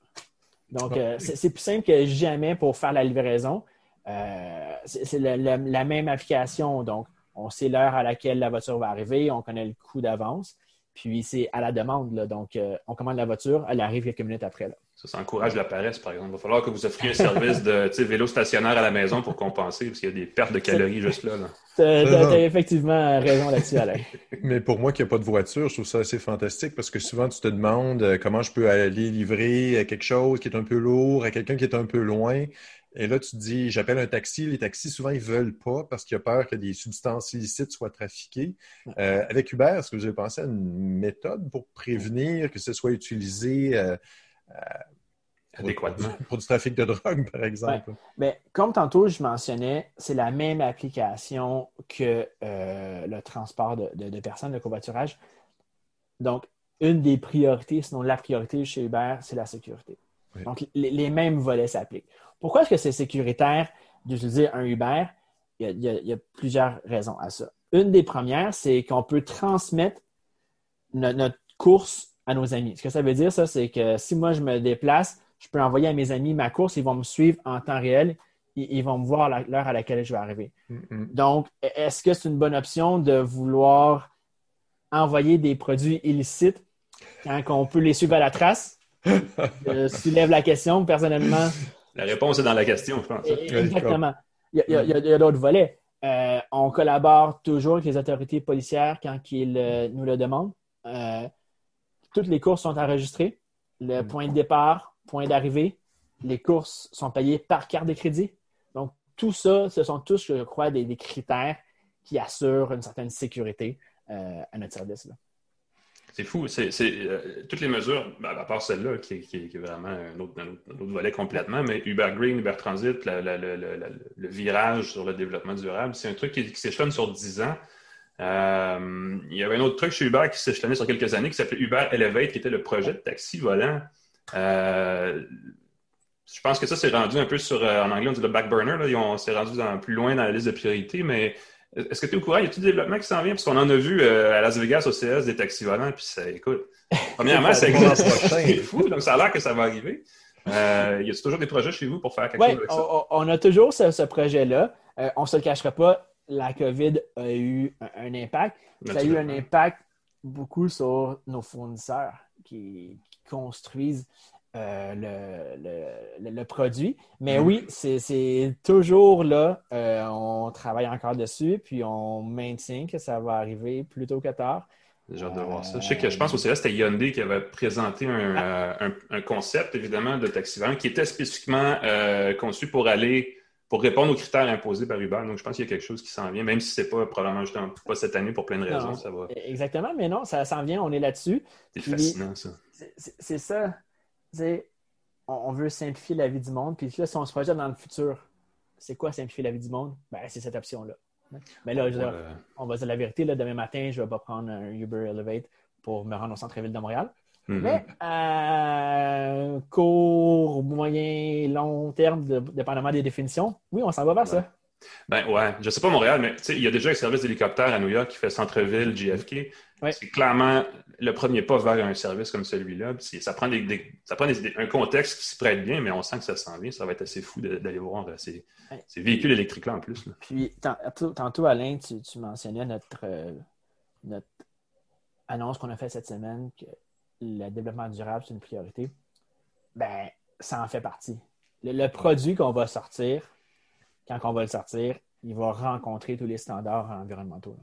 Donc, euh, c'est plus simple que jamais pour faire la livraison. Euh, c'est la, même application. Donc, on sait l'heure à laquelle la voiture va arriver, on connaît le coût d'avance. Puis c'est à la demande. Donc, euh, on commande la voiture, elle arrive quelques minutes après. Là. Ça, ça encourage la paresse, par exemple. Il va falloir que vous offriez un service de vélo stationnaire à la maison pour compenser, parce qu'il y a des pertes de calories juste là. Tu as, effectivement raison là-dessus, Alain. Mais pour moi qui n'ai pas de voiture, je trouve ça assez fantastique parce que souvent tu te demandes euh, comment je peux aller livrer quelque chose qui est un peu lourd à quelqu'un qui est un peu loin. Et là, tu te dis, j'appelle un taxi. Les taxis, souvent, ils ne veulent pas parce qu'il y a peur que des substances illicites soient trafiquées. Euh, avec Uber, est-ce que vous avez pensé à une méthode pour prévenir que ce soit utilisé euh, euh, adéquatement pour, du trafic de drogue, par exemple? Mais comme tantôt, je mentionnais, c'est la même application que le transport de, personnes, le covoiturage. Donc, une des priorités, sinon la priorité chez Uber, c'est la sécurité. Donc, les, mêmes volets s'appliquent. Pourquoi est-ce que c'est sécuritaire d'utiliser un Uber? Il y, a, plusieurs raisons à ça. Une des premières, c'est qu'on peut transmettre notre course à nos amis. Ce que ça veut dire, ça, c'est que si moi je me déplace, je peux envoyer à mes amis ma course, ils vont me suivre en temps réel, ils, vont me voir l'heure à laquelle je vais arriver. Mm-hmm. Donc, est-ce que c'est une bonne option de vouloir envoyer des produits illicites quand on peut les suivre à la trace? je soulève la question personnellement. La réponse est dans la question, je pense. Exactement. Il y a, d'autres volets. Euh, on collabore toujours avec les autorités policières quand ils euh, nous le demandent. Euh, toutes les courses sont enregistrées. Le mm. point de départ, point d'arrivée. Les courses sont payées par carte de crédit. Donc, tout ça, ce sont tous, je crois, des, critères qui assurent une certaine sécurité à notre service. Là. C'est fou. C'est, euh, toutes les mesures, ben, à part celle-là, qui, est vraiment un autre, volet complètement, mais Uber Green, Uber Transit, le virage sur le développement durable, c'est un truc qui, s'échelonne sur 10 ans. Euh, il y avait un autre truc chez Uber qui s'échelonnait sur quelques années qui s'appelait Uber Elevate, qui était le projet de taxi volant. Euh, je pense que ça s'est rendu un peu sur, en anglais, on dit le back burner. Là. On s'est rendu plus loin dans la liste de priorités, mais est-ce que tu es au courant? Il y a tout le développement qui s'en vient? Parce qu'on en a vu euh, à Las Vegas au CS des taxis volants, puis ça, écoute, premièrement, ça existe. C'est fou, donc ça a l'air que ça va arriver. Euh, y a toujours des projets chez vous pour faire quelque chose avec ça? On, on a toujours ce, projet-là. Euh, on ne se le cachera pas, la COVID a eu un, impact. Ça a eu un impact beaucoup sur nos fournisseurs qui construisent euh, le, le, produit. Mais mm. oui, c'est toujours là. Euh, on travaille encore dessus, puis on maintient que ça va arriver plus tôt que tard. J'ai hâte de voir ça. Je sais que je pense au CES, c'était Hyundai qui avait présenté un, ah. un, concept, évidemment, de taxi qui était spécifiquement euh, conçu pour aller pour répondre aux critères imposés par Uber. Donc, je pense qu'il y a quelque chose qui s'en vient, même si ce n'est pas probablement pas cette année pour plein de raisons. ça va... Exactement, mais non, ça s'en vient, on est là-dessus. C'est fascinant, ça. C'est ça on, veut simplifier la vie du monde. Puis là, si on se projette dans le futur, c'est quoi simplifier la vie du monde? Ben, c'est cette option-là. Mais là, on va dire la vérité, là, demain matin, je ne vais pas prendre un Uber Elevate pour me rendre au centre-ville de Montréal. Mais à court, moyen, long terme, dépendamment des définitions, oui, on s'en va vers ça. Ben ouais, je sais pas Montréal, mais il y a déjà un service d'hélicoptère à New York qui fait centre-ville, JFK. C'est clairement le premier pas vers un service comme celui-là. Ça prend, des, ça prend un contexte qui se prête bien, mais on sent que ça s'en vient. Ça va être assez fou d'aller voir euh, ces, véhicules électriques-là en plus. Puis, tantôt, Alain, tu, mentionnais notre, euh, notre annonce qu'on a faite cette semaine que le développement durable, c'est une priorité. Ben, ça en fait partie. Le, produit qu'on va sortir, quand on va le sortir, il va rencontrer tous les standards environnementaux.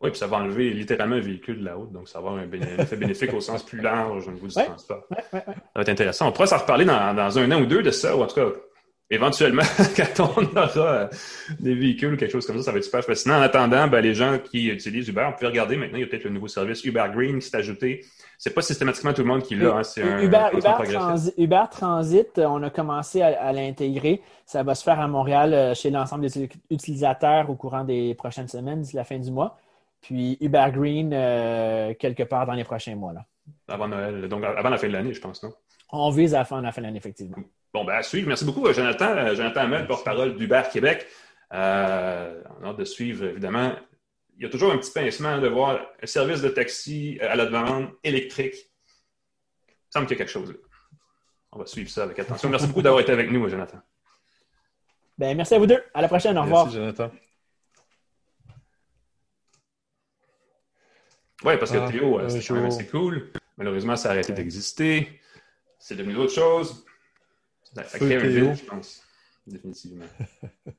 Oui, puis ça va enlever littéralement un véhicule de la haute, donc ça va avoir un, effet bénéfique au sens plus large au niveau du transport. ça va être intéressant. On pourra s'en reparler dans, dans, un an ou deux de ça, ou en tout cas, éventuellement, quand on aura euh, des véhicules ou quelque chose comme ça, ça va être super fascinant. En attendant, ben, les gens qui utilisent Uber, on peut regarder maintenant, il y a peut-être le nouveau service Uber Green qui s'est ajouté. C'est pas systématiquement tout le monde qui l'a. Hein, Uber, Uber, Transit, on a commencé à, l'intégrer. Ça va se faire à Montréal euh, chez l'ensemble des utilisateurs au courant des prochaines semaines, d'ici la fin du mois. Puis Uber Green, euh, quelque part dans les prochains mois. Là. Avant Noël, donc avant la fin de l'année, je pense, non? On vise à la fin de l'année, effectivement. Bon, ben à suivre. Merci beaucoup, Jonathan. Euh, Jonathan Hamel, porte-parole d'Uber Québec. Euh, on a hâte de suivre, évidemment. Il y a toujours un petit pincement de voir un service de taxi à la demande électrique. Il semble qu'il y a quelque chose là. On va suivre ça avec attention. Merci beaucoup d'avoir été avec nous, Jonathan. Ben, merci à vous deux. À la prochaine. Au revoir. Merci, Jonathan. Oui, parce que ah, Théo, euh, c'est quand même assez cool. Malheureusement, ça a arrêté d'exister. C'est devenu autre chose. Un vide, je pense. Définitivement.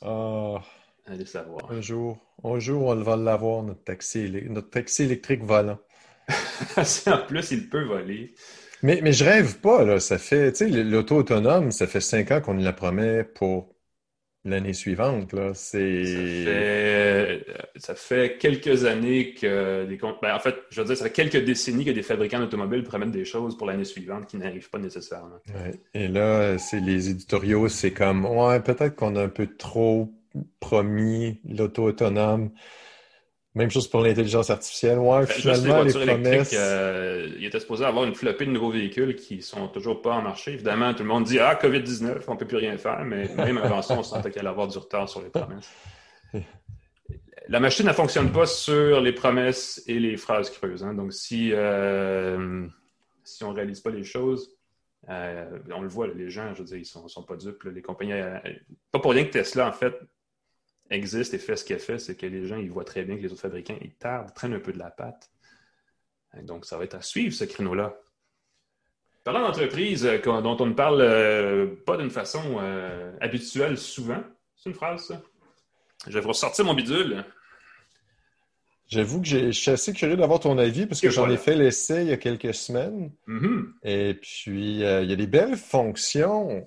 Ah. Allez savoir. Un jour, un jour, on va l'avoir, notre taxi, notre taxi électrique volant. en plus, il peut voler. Mais, mais je rêve pas, là. Ça fait, tu sais, l'auto autonome, ça fait cinq ans qu'on nous la promet pour l'année suivante. Là, c'est... Ça, fait, quelques années que des. Ben, en fait, je veux dire, ça fait quelques décennies que des fabricants d'automobiles promettent des choses pour l'année suivante qui n'arrivent pas nécessairement. Et là, c'est les éditoriaux, c'est comme Ouais, peut-être qu'on a un peu trop promis l'auto autonome. Même chose pour l'intelligence artificielle. Ouais, ben, finalement, les, promesses... Euh, il était supposé avoir une flopée de nouveaux véhicules qui sont toujours pas en marché. Évidemment, tout le monde dit Ah, COVID-19, on peut plus rien faire, mais même avant ça, on sentait qu'il allait avoir du retard sur les promesses. La machine ne fonctionne pas sur les promesses et les phrases creuses. Hein. Donc, si, euh, si on ne réalise pas les choses, euh, on le voit, les gens, je veux dire, ils ne sont, pas dupes. les compagnies, pas pour rien que Tesla, en fait, existe et fait ce qu'elle fait, c'est que les gens, ils voient très bien que les autres fabricants, ils tardent, traînent un peu de la patte. Donc, ça va être à suivre, ce créneau-là. Parlant d'entreprise euh, dont on ne parle euh, pas d'une façon euh, habituelle souvent, c'est une phrase, ça. Je vais vous ressortir mon bidule. J'avoue que je suis assez curieux d'avoir ton avis parce que, j'en ai fait l'essai il y a quelques semaines. Mm-hmm. Et puis, il y a des belles fonctions.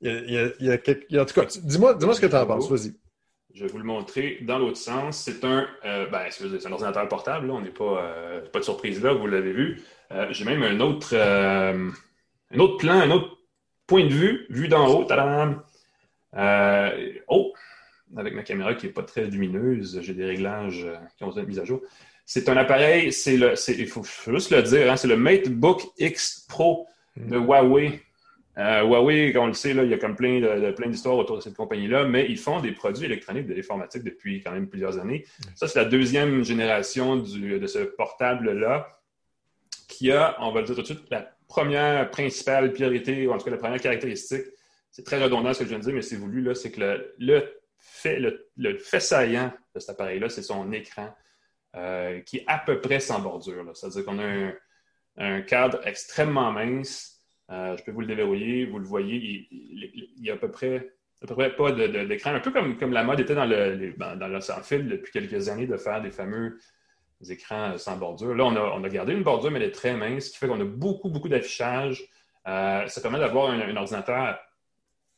Il y a, en tout cas, dis-moi dis ce que tu en penses. Vas-y. Je vais vous le montrer dans l'autre sens. C'est un, euh, ben, c'est un ordinateur portable. On n'est pas, euh, pas de surprise là, vous l'avez vu. Euh, j'ai même un autre, un autre plan, un autre point de vue, vu d'en haut. oh, avec ma caméra qui n'est pas très lumineuse, j'ai des réglages qui ont besoin de mise à jour. C'est un appareil, c'est le, il faut juste le dire, hein, c'est le MateBook X Pro de Huawei. Euh, Huawei, comme on le sait, il y a comme plein, d'histoires autour de cette compagnie-là, mais ils font des produits électroniques de l'informatique depuis quand même plusieurs années. Ça, c'est la deuxième génération de ce portable-là qui a, on va le dire tout de suite, la première principale priorité, ou en tout cas la première caractéristique. C'est très redondant ce que je viens de dire, mais c'est voulu, c'est que le, fait, le, fait saillant de cet appareil-là, c'est son écran euh, qui est à peu près sans bordure. C'est-à-dire qu'on a un cadre extrêmement mince euh, je peux vous le déverrouiller, vous le voyez, il n'y a à peu près, à peu près pas d'écran. un peu comme, comme la mode était dans le, ben, dans le sans fil depuis quelques années de faire des fameux écrans sans bordure. Là, on a, on a gardé une bordure, mais elle est très mince, ce qui fait qu'on a beaucoup, beaucoup d'affichage. Euh, ça permet d'avoir un, ordinateur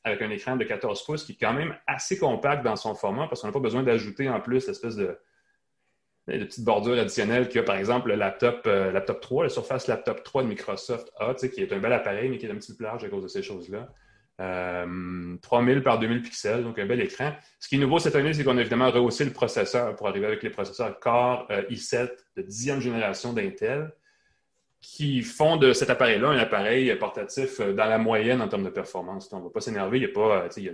avec un écran de 14 pouces qui est quand même assez compact dans son format parce qu'on n'a pas besoin d'ajouter en plus l'espèce de, de petites bordures additionnelles qu'il y a, par exemple, le laptop, euh, laptop 3, le Surface Laptop 3 de Microsoft A, qui est un bel appareil, mais qui est un petit peu large à cause de ces choses-là. 3000 euh, par 2000 pixels, donc un bel écran. Ce qui est nouveau cette année, c'est qu'on a évidemment rehaussé le processeur pour arriver avec les processeurs Core euh, i7 de 10e génération d'Intel, qui font de cet appareil-là un appareil portatif dans la moyenne en termes de performance. On ne va pas s'énerver, il y a pas, il y a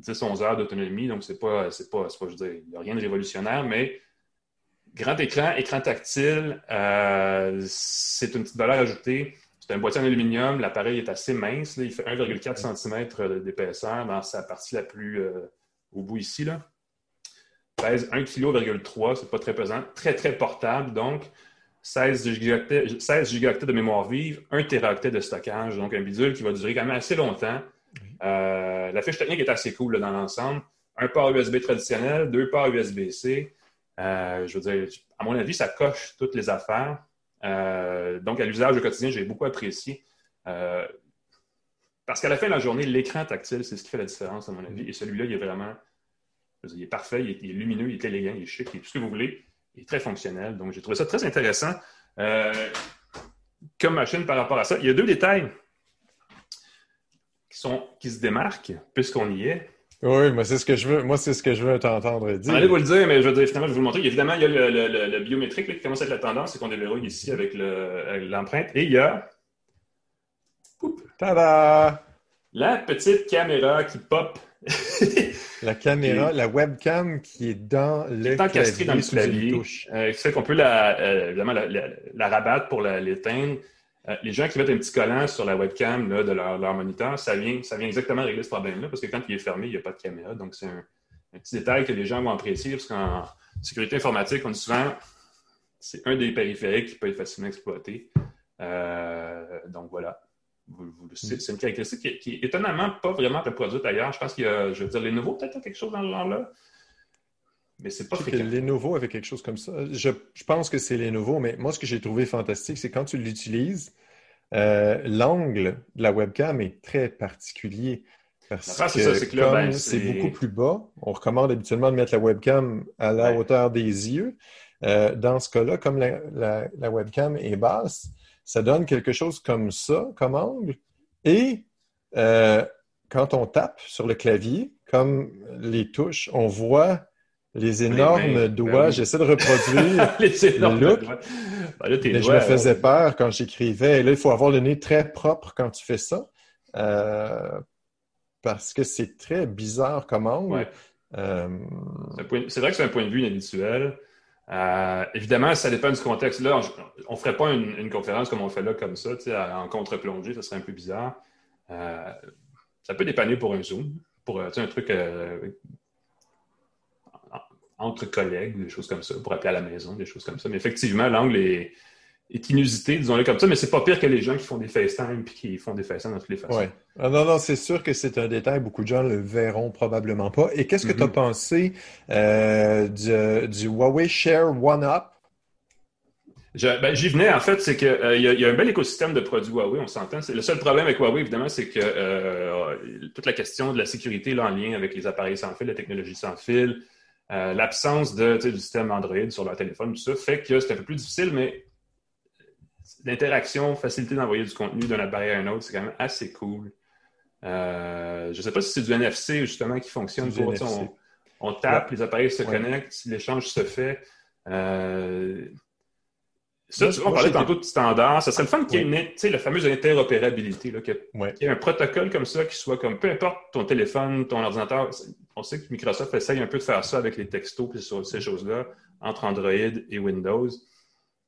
10-11 heures d'autonomie, donc c'est pas, c'est pas, pas, je veux dire, il n'y a rien de révolutionnaire, mais Grand écran, écran tactile, euh, c'est une petite valeur ajoutée. C'est un boîtier en aluminium. L'appareil est assez mince. Il fait 1,4 cm d'épaisseur dans sa partie la plus euh, au bout ici. Là. Pèse 1,3 kg, c'est pas très pesant. Très, très portable. Donc, 16 gigaoctets, de mémoire vive, 1 téraoctet de stockage. Donc, un bidule qui va durer quand même assez longtemps. la fiche technique est assez cool dans l'ensemble. Un port USB traditionnel, deux ports USB-C. Je veux dire, à mon avis, ça coche toutes les affaires. donc, à l'usage au quotidien, j'ai beaucoup apprécié. parce qu'à la fin de la journée, l'écran tactile, c'est ce qui fait la différence, à mon avis. Et celui-là, il est vraiment il est parfait, il est, lumineux, il est élégant, il est chic, il est tout ce que vous voulez. Il est très fonctionnel. Donc, j'ai trouvé ça très intéressant. Euh, comme machine par rapport à ça, il y a deux détails qui, sont, qui se démarquent, puisqu'on y est. Oui, moi, c'est ce que je veux, moi, c'est ce que je veux t'entendre dire. Allez vous le dire, mais je vais finalement, je vais vous le montrer. Évidemment, il y a le, biométrique qui commence à être la tendance, c'est qu'on déverrouille ici avec l'empreinte. Et il y a. Tada! La petite caméra qui pop la caméra, la webcam qui est dans le clavier, encastrée dans le clavier, euh, qui fait qu'on peut la, euh, évidemment la, rabattre pour l'éteindre. Euh, les gens qui mettent un petit collant sur la webcam de leur, moniteur, ça vient, ça vient exactement régler ce problème-là parce que quand il est fermé, il n'y a pas de caméra. Donc, c'est un, petit détail que les gens vont apprécier parce qu'en sécurité informatique, on dit souvent c'est un des périphériques qui peut être facilement exploité. donc, voilà. C'est une caractéristique qui, est étonnamment pas vraiment reproduite ailleurs. Je pense qu'il y a, je veux dire, les nouveaux peut-être quelque chose dans le genre-là. Mais c'est pas fréquent. Les nouveaux avaient quelque chose comme ça. Je, pense que c'est les nouveaux, mais moi, ce que j'ai trouvé fantastique, c'est quand tu l'utilises, euh, l'angle de la webcam est très particulier. Parce que, ben, c'est beaucoup plus bas, on recommande habituellement de mettre la webcam à la hauteur des yeux. Euh, dans ce cas-là, comme la, webcam est basse, ça donne quelque chose comme ça, comme angle. Et euh, quand on tape sur le clavier, comme les touches, on voit les énormes ben doigts. J'essaie de reproduire les énormes le look. Doigts. Ben je me faisais peur quand j'écrivais. Là, il faut avoir le nez très propre quand tu fais ça. Euh, parce que c'est très bizarre comme angle. Euh, c'est vrai que c'est un point de vue inhabituel. Euh, évidemment, ça dépend du contexte. Là, on ne ferait pas une, conférence comme on fait là, comme ça, en contre-plongée, ça serait un peu bizarre. Euh, ça peut dépanner pour un Zoom, pour un truc euh, entre collègues, des choses comme ça, pour appeler à la maison, des choses comme ça. Mais effectivement, l'angle est, est inusité, disons-le comme ça, mais c'est pas pire que les gens qui font des FaceTime et qui font des FaceTime dans toutes les façons. Ouais. Ah, non, non, c'est sûr que c'est un détail, beaucoup de gens le verront probablement pas. Et qu'est-ce que tu as mm-hmm. pensé euh, du, Huawei Share One Up? Ben, j'y venais, en fait, c'est qu'il euh, y, a un bel écosystème de produits Huawei, on s'entend. Le seul problème avec Huawei, évidemment, c'est que euh, toute la question de la sécurité là, en lien avec les appareils sans fil, la technologie sans fil, l'absence de, du système Android sur leur téléphone, tout ça, fait que c'est un peu plus difficile, mais l'interaction, facilité d'envoyer du contenu d'un appareil à un autre, c'est quand même assez cool. Euh, je ne sais pas si c'est du NFC justement qui fonctionne. Pour, on, tape, les appareils se connectent, l'échange se fait. Euh, ça, tu vois, on parlait tantôt de standard. Ça serait le fun qu'il y ait une, la fameuse interopérabilité, qu'il y ait un protocole comme ça qui soit comme peu importe ton téléphone, ton ordinateur. On sait que Microsoft essaye un peu de faire ça avec les textos et ces choses-là entre Android et Windows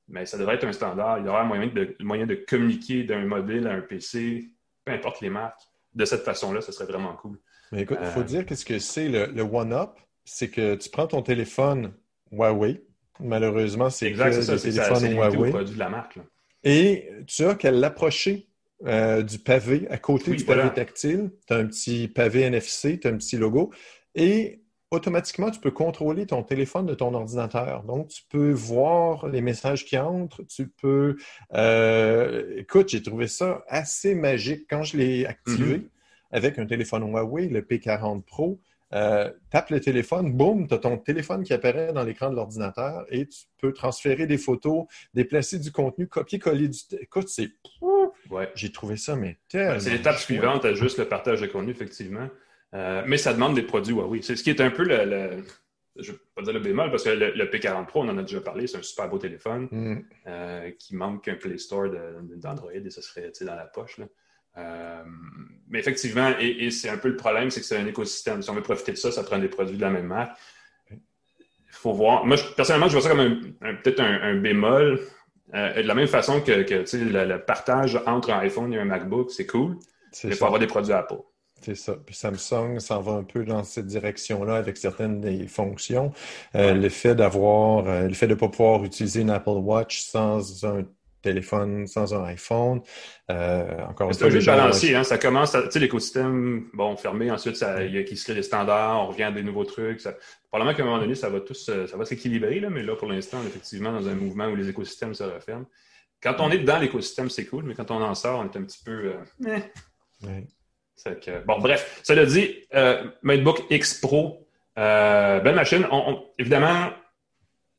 mais ça devrait être un standard. Il y aura moyen de, moyen de communiquer d'un mobile à un PC, peu importe les marques. De cette façon-là, ce serait vraiment cool. Mais écoute, il faut euh, dire qu'est-ce que c'est le, One-Up? C'est que tu prends ton téléphone Huawei. Malheureusement, c'est exact, c'est ça, téléphone Huawei. produit de la marque. Et tu as qu'à l'approcher euh, du pavé, à côté du pavé tactile. Tu as un petit pavé NFC, tu as un petit logo. Et automatiquement, tu peux contrôler ton téléphone de ton ordinateur. Donc, tu peux voir les messages qui entrent. Tu peux... Euh, écoute, j'ai trouvé ça assez magique quand je l'ai activé mm-hmm. avec un téléphone Huawei, le P40 Pro. Euh, tape le téléphone, boum, tu as ton téléphone qui apparaît dans l'écran de l'ordinateur et tu peux transférer des photos, déplacer du contenu, copier-coller du... Écoute, c'est... Ouais. J'ai trouvé ça, mais tellement... c'est l'étape suivante, juste le partage de contenu, effectivement. Euh, mais ça demande des produits Huawei. C'est ce qui est un peu le, je ne vais pas dire le bémol, parce que le, P40 Pro, on en a déjà parlé, c'est un super beau téléphone mm. euh, qui manque un Play Store d'Android et ça serait dans la poche. Euh, mais effectivement, et, c'est un peu le problème, c'est que c'est un écosystème. Si on veut profiter de ça, ça prend des produits de la même marque. Il faut voir. Moi, personnellement, je vois ça comme peut-être un, bémol. de la même façon que, le, partage entre un iPhone et un MacBook, c'est cool. Il faut avoir des produits Apple. C'est ça. Puis Samsung s'en va un peu dans cette direction-là avec certaines des fonctions. Euh, le fait d'avoir, euh, le fait de ne pas pouvoir utiliser une Apple Watch sans un téléphone, sans un iPhone. Euh, encore c'est un jeu balancier, hein, ça commence, tu sais, l'écosystème, bon, fermé, ensuite, ça, il y a qui se crée des standards, on revient à des nouveaux trucs. Ça, probablement qu'à un moment donné, ça va tous, ça va s'équilibrer, là, mais là, pour l'instant, on est effectivement dans un mouvement où les écosystèmes se referment. Quand on est dans l'écosystème, c'est cool, mais quand on en sort, on est un petit peu. Euh, eh. bon, bref, cela dit, euh, MateBook X Pro, euh, belle machine. évidemment,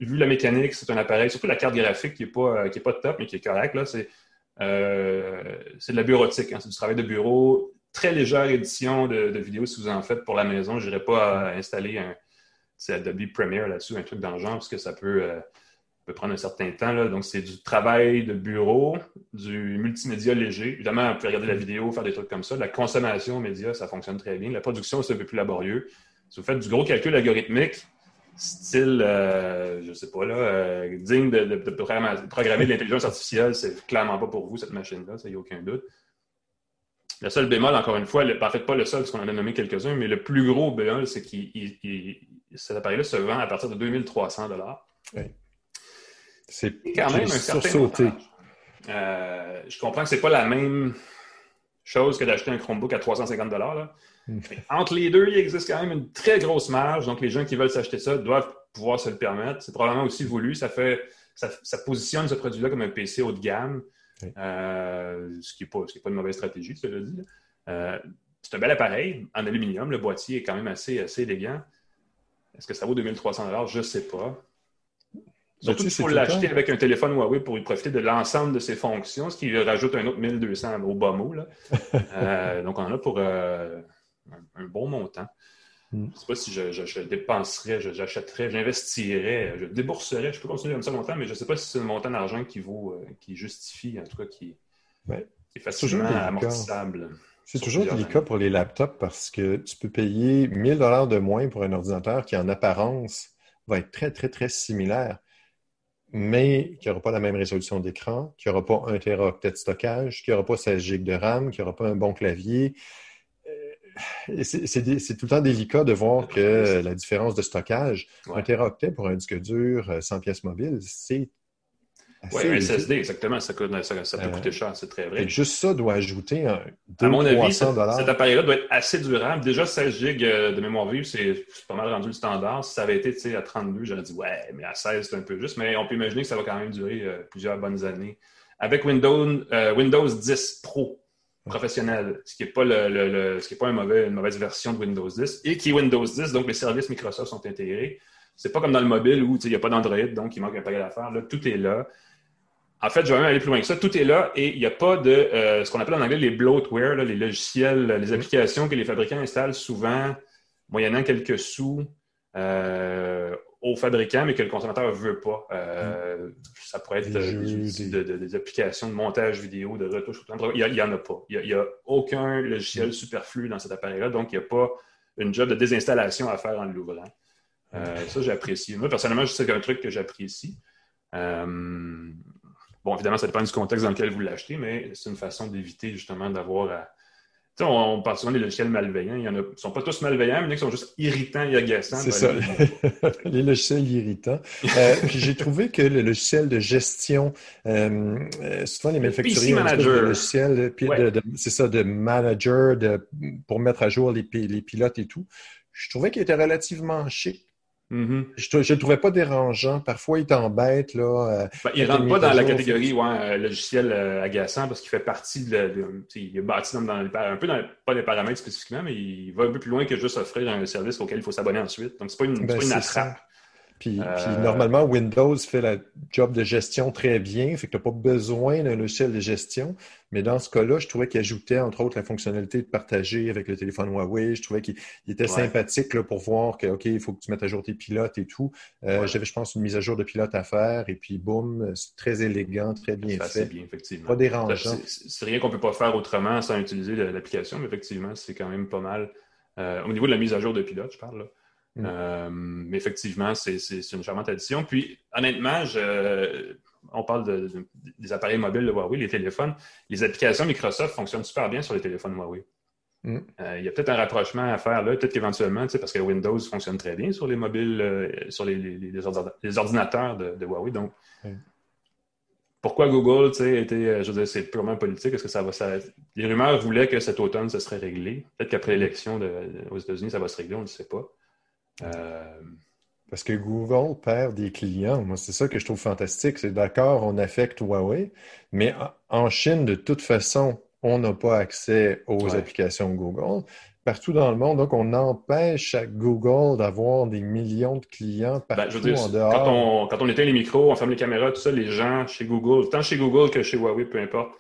vu la mécanique, c'est un appareil, surtout la carte graphique qui n'est pas, euh, pas top, mais qui est correcte. C'est de la bureautique, hein, c'est du travail de bureau. Très légère édition de, vidéos si vous en faites pour la maison. Je n'irai pas installer un Adobe Premiere là-dessus, un truc dans le genre, parce que ça peut peut prendre un certain temps. Là. Donc, c'est du travail de bureau, du multimédia léger. Évidemment, on peut regarder la vidéo, faire des trucs comme ça. La consommation média, ça fonctionne très bien. La production, c'est un peu plus laborieux. Si vous faites du gros calcul algorithmique, style, euh, je ne sais pas, là, euh, digne de, programmer de l'intelligence artificielle, c'est clairement pas pour vous, cette machine-là, ça n'y a aucun doute. Le seul bémol, encore une fois, en fait, pas le seul, parce qu'on en a nommé quelques-uns, mais le plus gros bémol, c'est que cet appareil-là se vend à partir de 2300 oui. C'est quand même un sursauté. Euh, je comprends que ce n'est pas la même chose que d'acheter un Chromebook à 350 là. Entre les deux, il existe quand même une très grosse marge. Donc, les gens qui veulent s'acheter ça doivent pouvoir se le permettre. C'est probablement aussi voulu. Ça, fait, ça, positionne ce produit-là comme un PC haut de gamme, euh, ce qui n'est pas, pas, une mauvaise stratégie, cela dit. Euh, c'est un bel appareil en aluminium. Le boîtier est quand même assez, assez élégant. Est-ce que ça vaut 2300 Je ne sais pas. Surtout qu'il faut l'acheter avec un téléphone Huawei pour y profiter de l'ensemble de ses fonctions, ce qui rajoute un autre 1200 au bas mot. Là. Euh, donc, on en a pour euh, un, bon montant. Hmm. Je ne sais pas si je, dépenserais, j'achèterais, j'investirais, je débourserais. Je peux continuer comme ça longtemps, mais je ne sais pas si c'est un montant d'argent qui vaut, euh, qui justifie, en tout cas, qui, est facilement amortissable. C'est toujours délicat pour les laptops parce que tu peux payer 1000 dollars de moins pour un ordinateur qui, en apparence, va être très, très, très similaire mais qui n'aura pas la même résolution d'écran, qui n'aura pas un teraoctet de stockage, qui n'aura pas 16 GB de RAM, qui n'aura pas un bon clavier. C'est tout le temps délicat de voir que la différence de stockage, un teraoctet pour un disque dur sans euh, pièce mobile, c'est oui, un SSD, exactement. Ça, peut euh, coûter cher, c'est très vrai. Et juste ça doit ajouter un 200 À mon avis, cet, appareil-là doit être assez durable. Déjà, 16 GB euh, de mémoire vive, c'est pas mal rendu le standard. Si ça avait été à 32, j'aurais dit, ouais, mais à 16, c'est un peu juste. Mais on peut imaginer que ça va quand même durer euh, plusieurs bonnes années. Avec Windows, Windows 10 Pro professionnel, ce qui n'est pas, le, ce qui est pas un mauvais, une mauvaise version de Windows 10, et qui est Windows 10, donc les services Microsoft sont intégrés. C'est pas comme dans le mobile où il n'y a pas d'Android, donc il manque un paquet d'affaires. Là, tout est là. En fait, je vais même aller plus loin que ça. Tout est là et il n'y a pas de euh, ce qu'on appelle en anglais les bloatware, les logiciels, les applications que les fabricants installent souvent, moyennant quelques sous euh, aux fabricants, mais que le consommateur ne veut pas. Euh, ça pourrait être des, applications de montage vidéo, de retouche. Il n'y en a pas. Il n'y a, aucun logiciel superflu dans cet appareil-là, donc il n'y a pas une job de désinstallation à faire en l'ouvrant. ça, j'apprécie. Moi, personnellement, c'est un truc que j'apprécie. Bon, évidemment, ça dépend du contexte dans lequel vous l'achetez, mais c'est une façon d'éviter justement d'avoir à. On, parle souvent des logiciels malveillants. Il y en a, ils ne sont pas tous malveillants, mais ils sont juste irritants et agaçants. C'est ça, les logiciels irritants. Euh, puis j'ai trouvé que le logiciel de gestion, euh, euh souvent les manufacturiers ont des logiciels, c'est ça, de manager, de, pour mettre à jour les, les pilotes et tout. Je trouvais qu'il était relativement chic Mm-hmm. Je ne le trouvais pas dérangeant. Parfois, il t'embête. Là, euh, ben, il ne rentre pas dans la catégorie ouais, euh, logiciel euh, agaçant parce qu'il fait partie de. il est bâti dans, un peu dans pas les paramètres spécifiquement, mais il va un peu plus loin que juste offrir un service auquel il faut s'abonner ensuite. Donc, ce n'est pas une, ben, pas une attrape. Puis, normalement, Windows fait la job de gestion très bien, fait que tu n'as pas besoin d'un logiciel de gestion. Mais dans ce cas-là, je trouvais qu'il ajoutait, entre autres, la fonctionnalité de partager avec le téléphone Huawei. Je trouvais qu'il était sympathique là, pour voir que, OK, il faut que tu mettes à jour tes pilotes et tout. Euh, j'avais, je pense, une mise à jour de pilote à faire. Et puis, boum, c'est très élégant, très bien fait. bien, effectivement. Pas dérangeant. C'est rien qu'on ne peut pas faire autrement sans utiliser l'application, mais effectivement, c'est quand même pas mal. Euh, au niveau de la mise à jour de pilote, je parle là. Mm. Euh, mais effectivement, c'est une charmante addition. Puis, honnêtement, on parle des appareils mobiles de Huawei, les téléphones. Les applications Microsoft fonctionnent super bien sur les téléphones Huawei. Mm. Euh, il y a peut-être un rapprochement à faire là, peut-être qu'éventuellement, parce que Windows fonctionne très bien sur les mobiles, euh, sur les, ordinateurs de, Huawei. Donc, pourquoi Google, tu sais, était, je veux dire, c'est purement politique? Est-ce que ça va. Les rumeurs voulaient que cet automne, ça serait réglé? Peut-être qu'après l'élection aux États-Unis, ça va se régler, on ne sait pas. Euh, Parce que Google perd des clients. Moi, c'est ça que je trouve fantastique. C'est d'accord, on affecte Huawei, mais en Chine, de toute façon, on n'a pas accès aux applications Google partout dans le monde. Donc, on empêche à Google d'avoir des millions de clients ben, partout en dehors. Quand on, quand on éteint les micros, on ferme les caméras, tout ça, les gens chez Google, tant chez Google que chez Huawei, peu importe,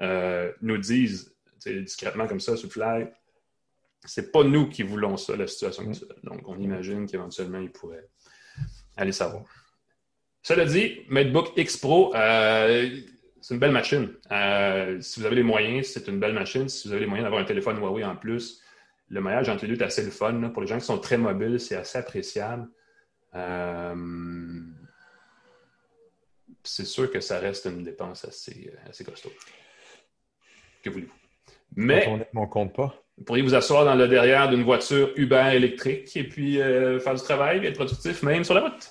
euh, nous disent discrètement comme ça, sous fly, c'est pas nous qui voulons ça, la situation mm. actuelle. Donc, on imagine qu'éventuellement, ils pourraient aller savoir. Cela dit, MateBook X Pro, euh, c'est une belle machine. Euh, si vous avez les moyens, c'est une belle machine. Si vous avez les moyens d'avoir un téléphone Huawei en plus, le maillage entre les deux est assez le fun. Pour les gens qui sont très mobiles, c'est assez appréciable. Euh, c'est sûr que ça reste une dépense assez, assez costaud. Que voulez-vous? Mais. on compte pas. Vous pourriez vous asseoir dans le derrière d'une voiture Uber électrique et puis euh, faire du travail et être productif même sur la route.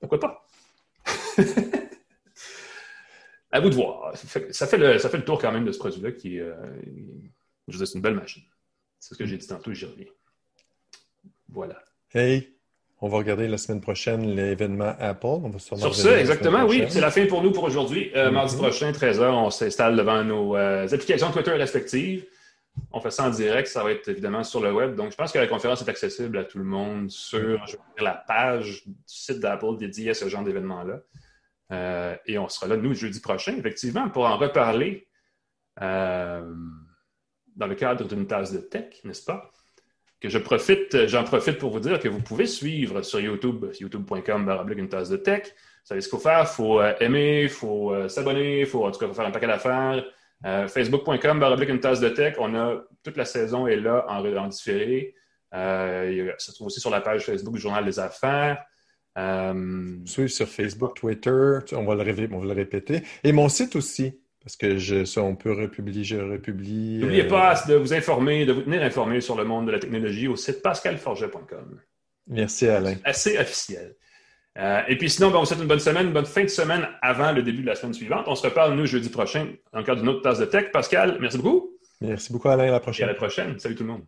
Pourquoi pas? à vous de voir. Ça fait, le, ça fait le tour quand même de ce produit-là qui euh, je c'est une belle machine. C'est ce que j'ai dit tantôt, j'y reviens. Voilà. Hey, on va regarder la semaine prochaine l'événement Apple. On va Sur ça, exactement, oui. C'est la fin pour nous pour aujourd'hui. Euh, mardi mm-hmm. prochain, 13h, on s'installe devant nos euh, applications Twitter respectives. On fait ça en direct, ça va être évidemment sur le web. Donc, je pense que la conférence est accessible à tout le monde sur la page du site d'Apple dédiée à ce genre d'événement-là. Euh, et on sera là, nous, jeudi prochain, effectivement, pour en reparler dans le cadre d'une tasse de tech, n'est-ce pas? Que je profite, j'en profite pour vous dire que vous pouvez suivre sur YouTube, youtube.com, une tasse de tech. Vous savez ce qu'il faut faire? Il faut euh, aimer, il faut euh, s'abonner, il faut en tout cas faire un paquet d'affaires. Euh, Facebook.com, une tasse de tech. On a toute la saison est là en, en différé. ça se trouve aussi sur la page Facebook du Journal des Affaires. Suivre sur Facebook, Twitter, on va, le, on va le répéter. Et mon site aussi, parce que je, ça, on peut republier, je republie. N'oubliez euh, pas de vous informer, de vous tenir informé sur le monde de la technologie au site pascalforget.com. Merci, Alain. Assez officiel. Euh, et puis sinon, ben, on vous souhaite une bonne semaine, une bonne fin de semaine avant le début de la semaine suivante. On se reparle, nous, jeudi prochain, cadre d'une autre tasse de tech. Pascal, merci beaucoup. Merci beaucoup, Alain. À la prochaine. Et à la prochaine. Salut tout le monde.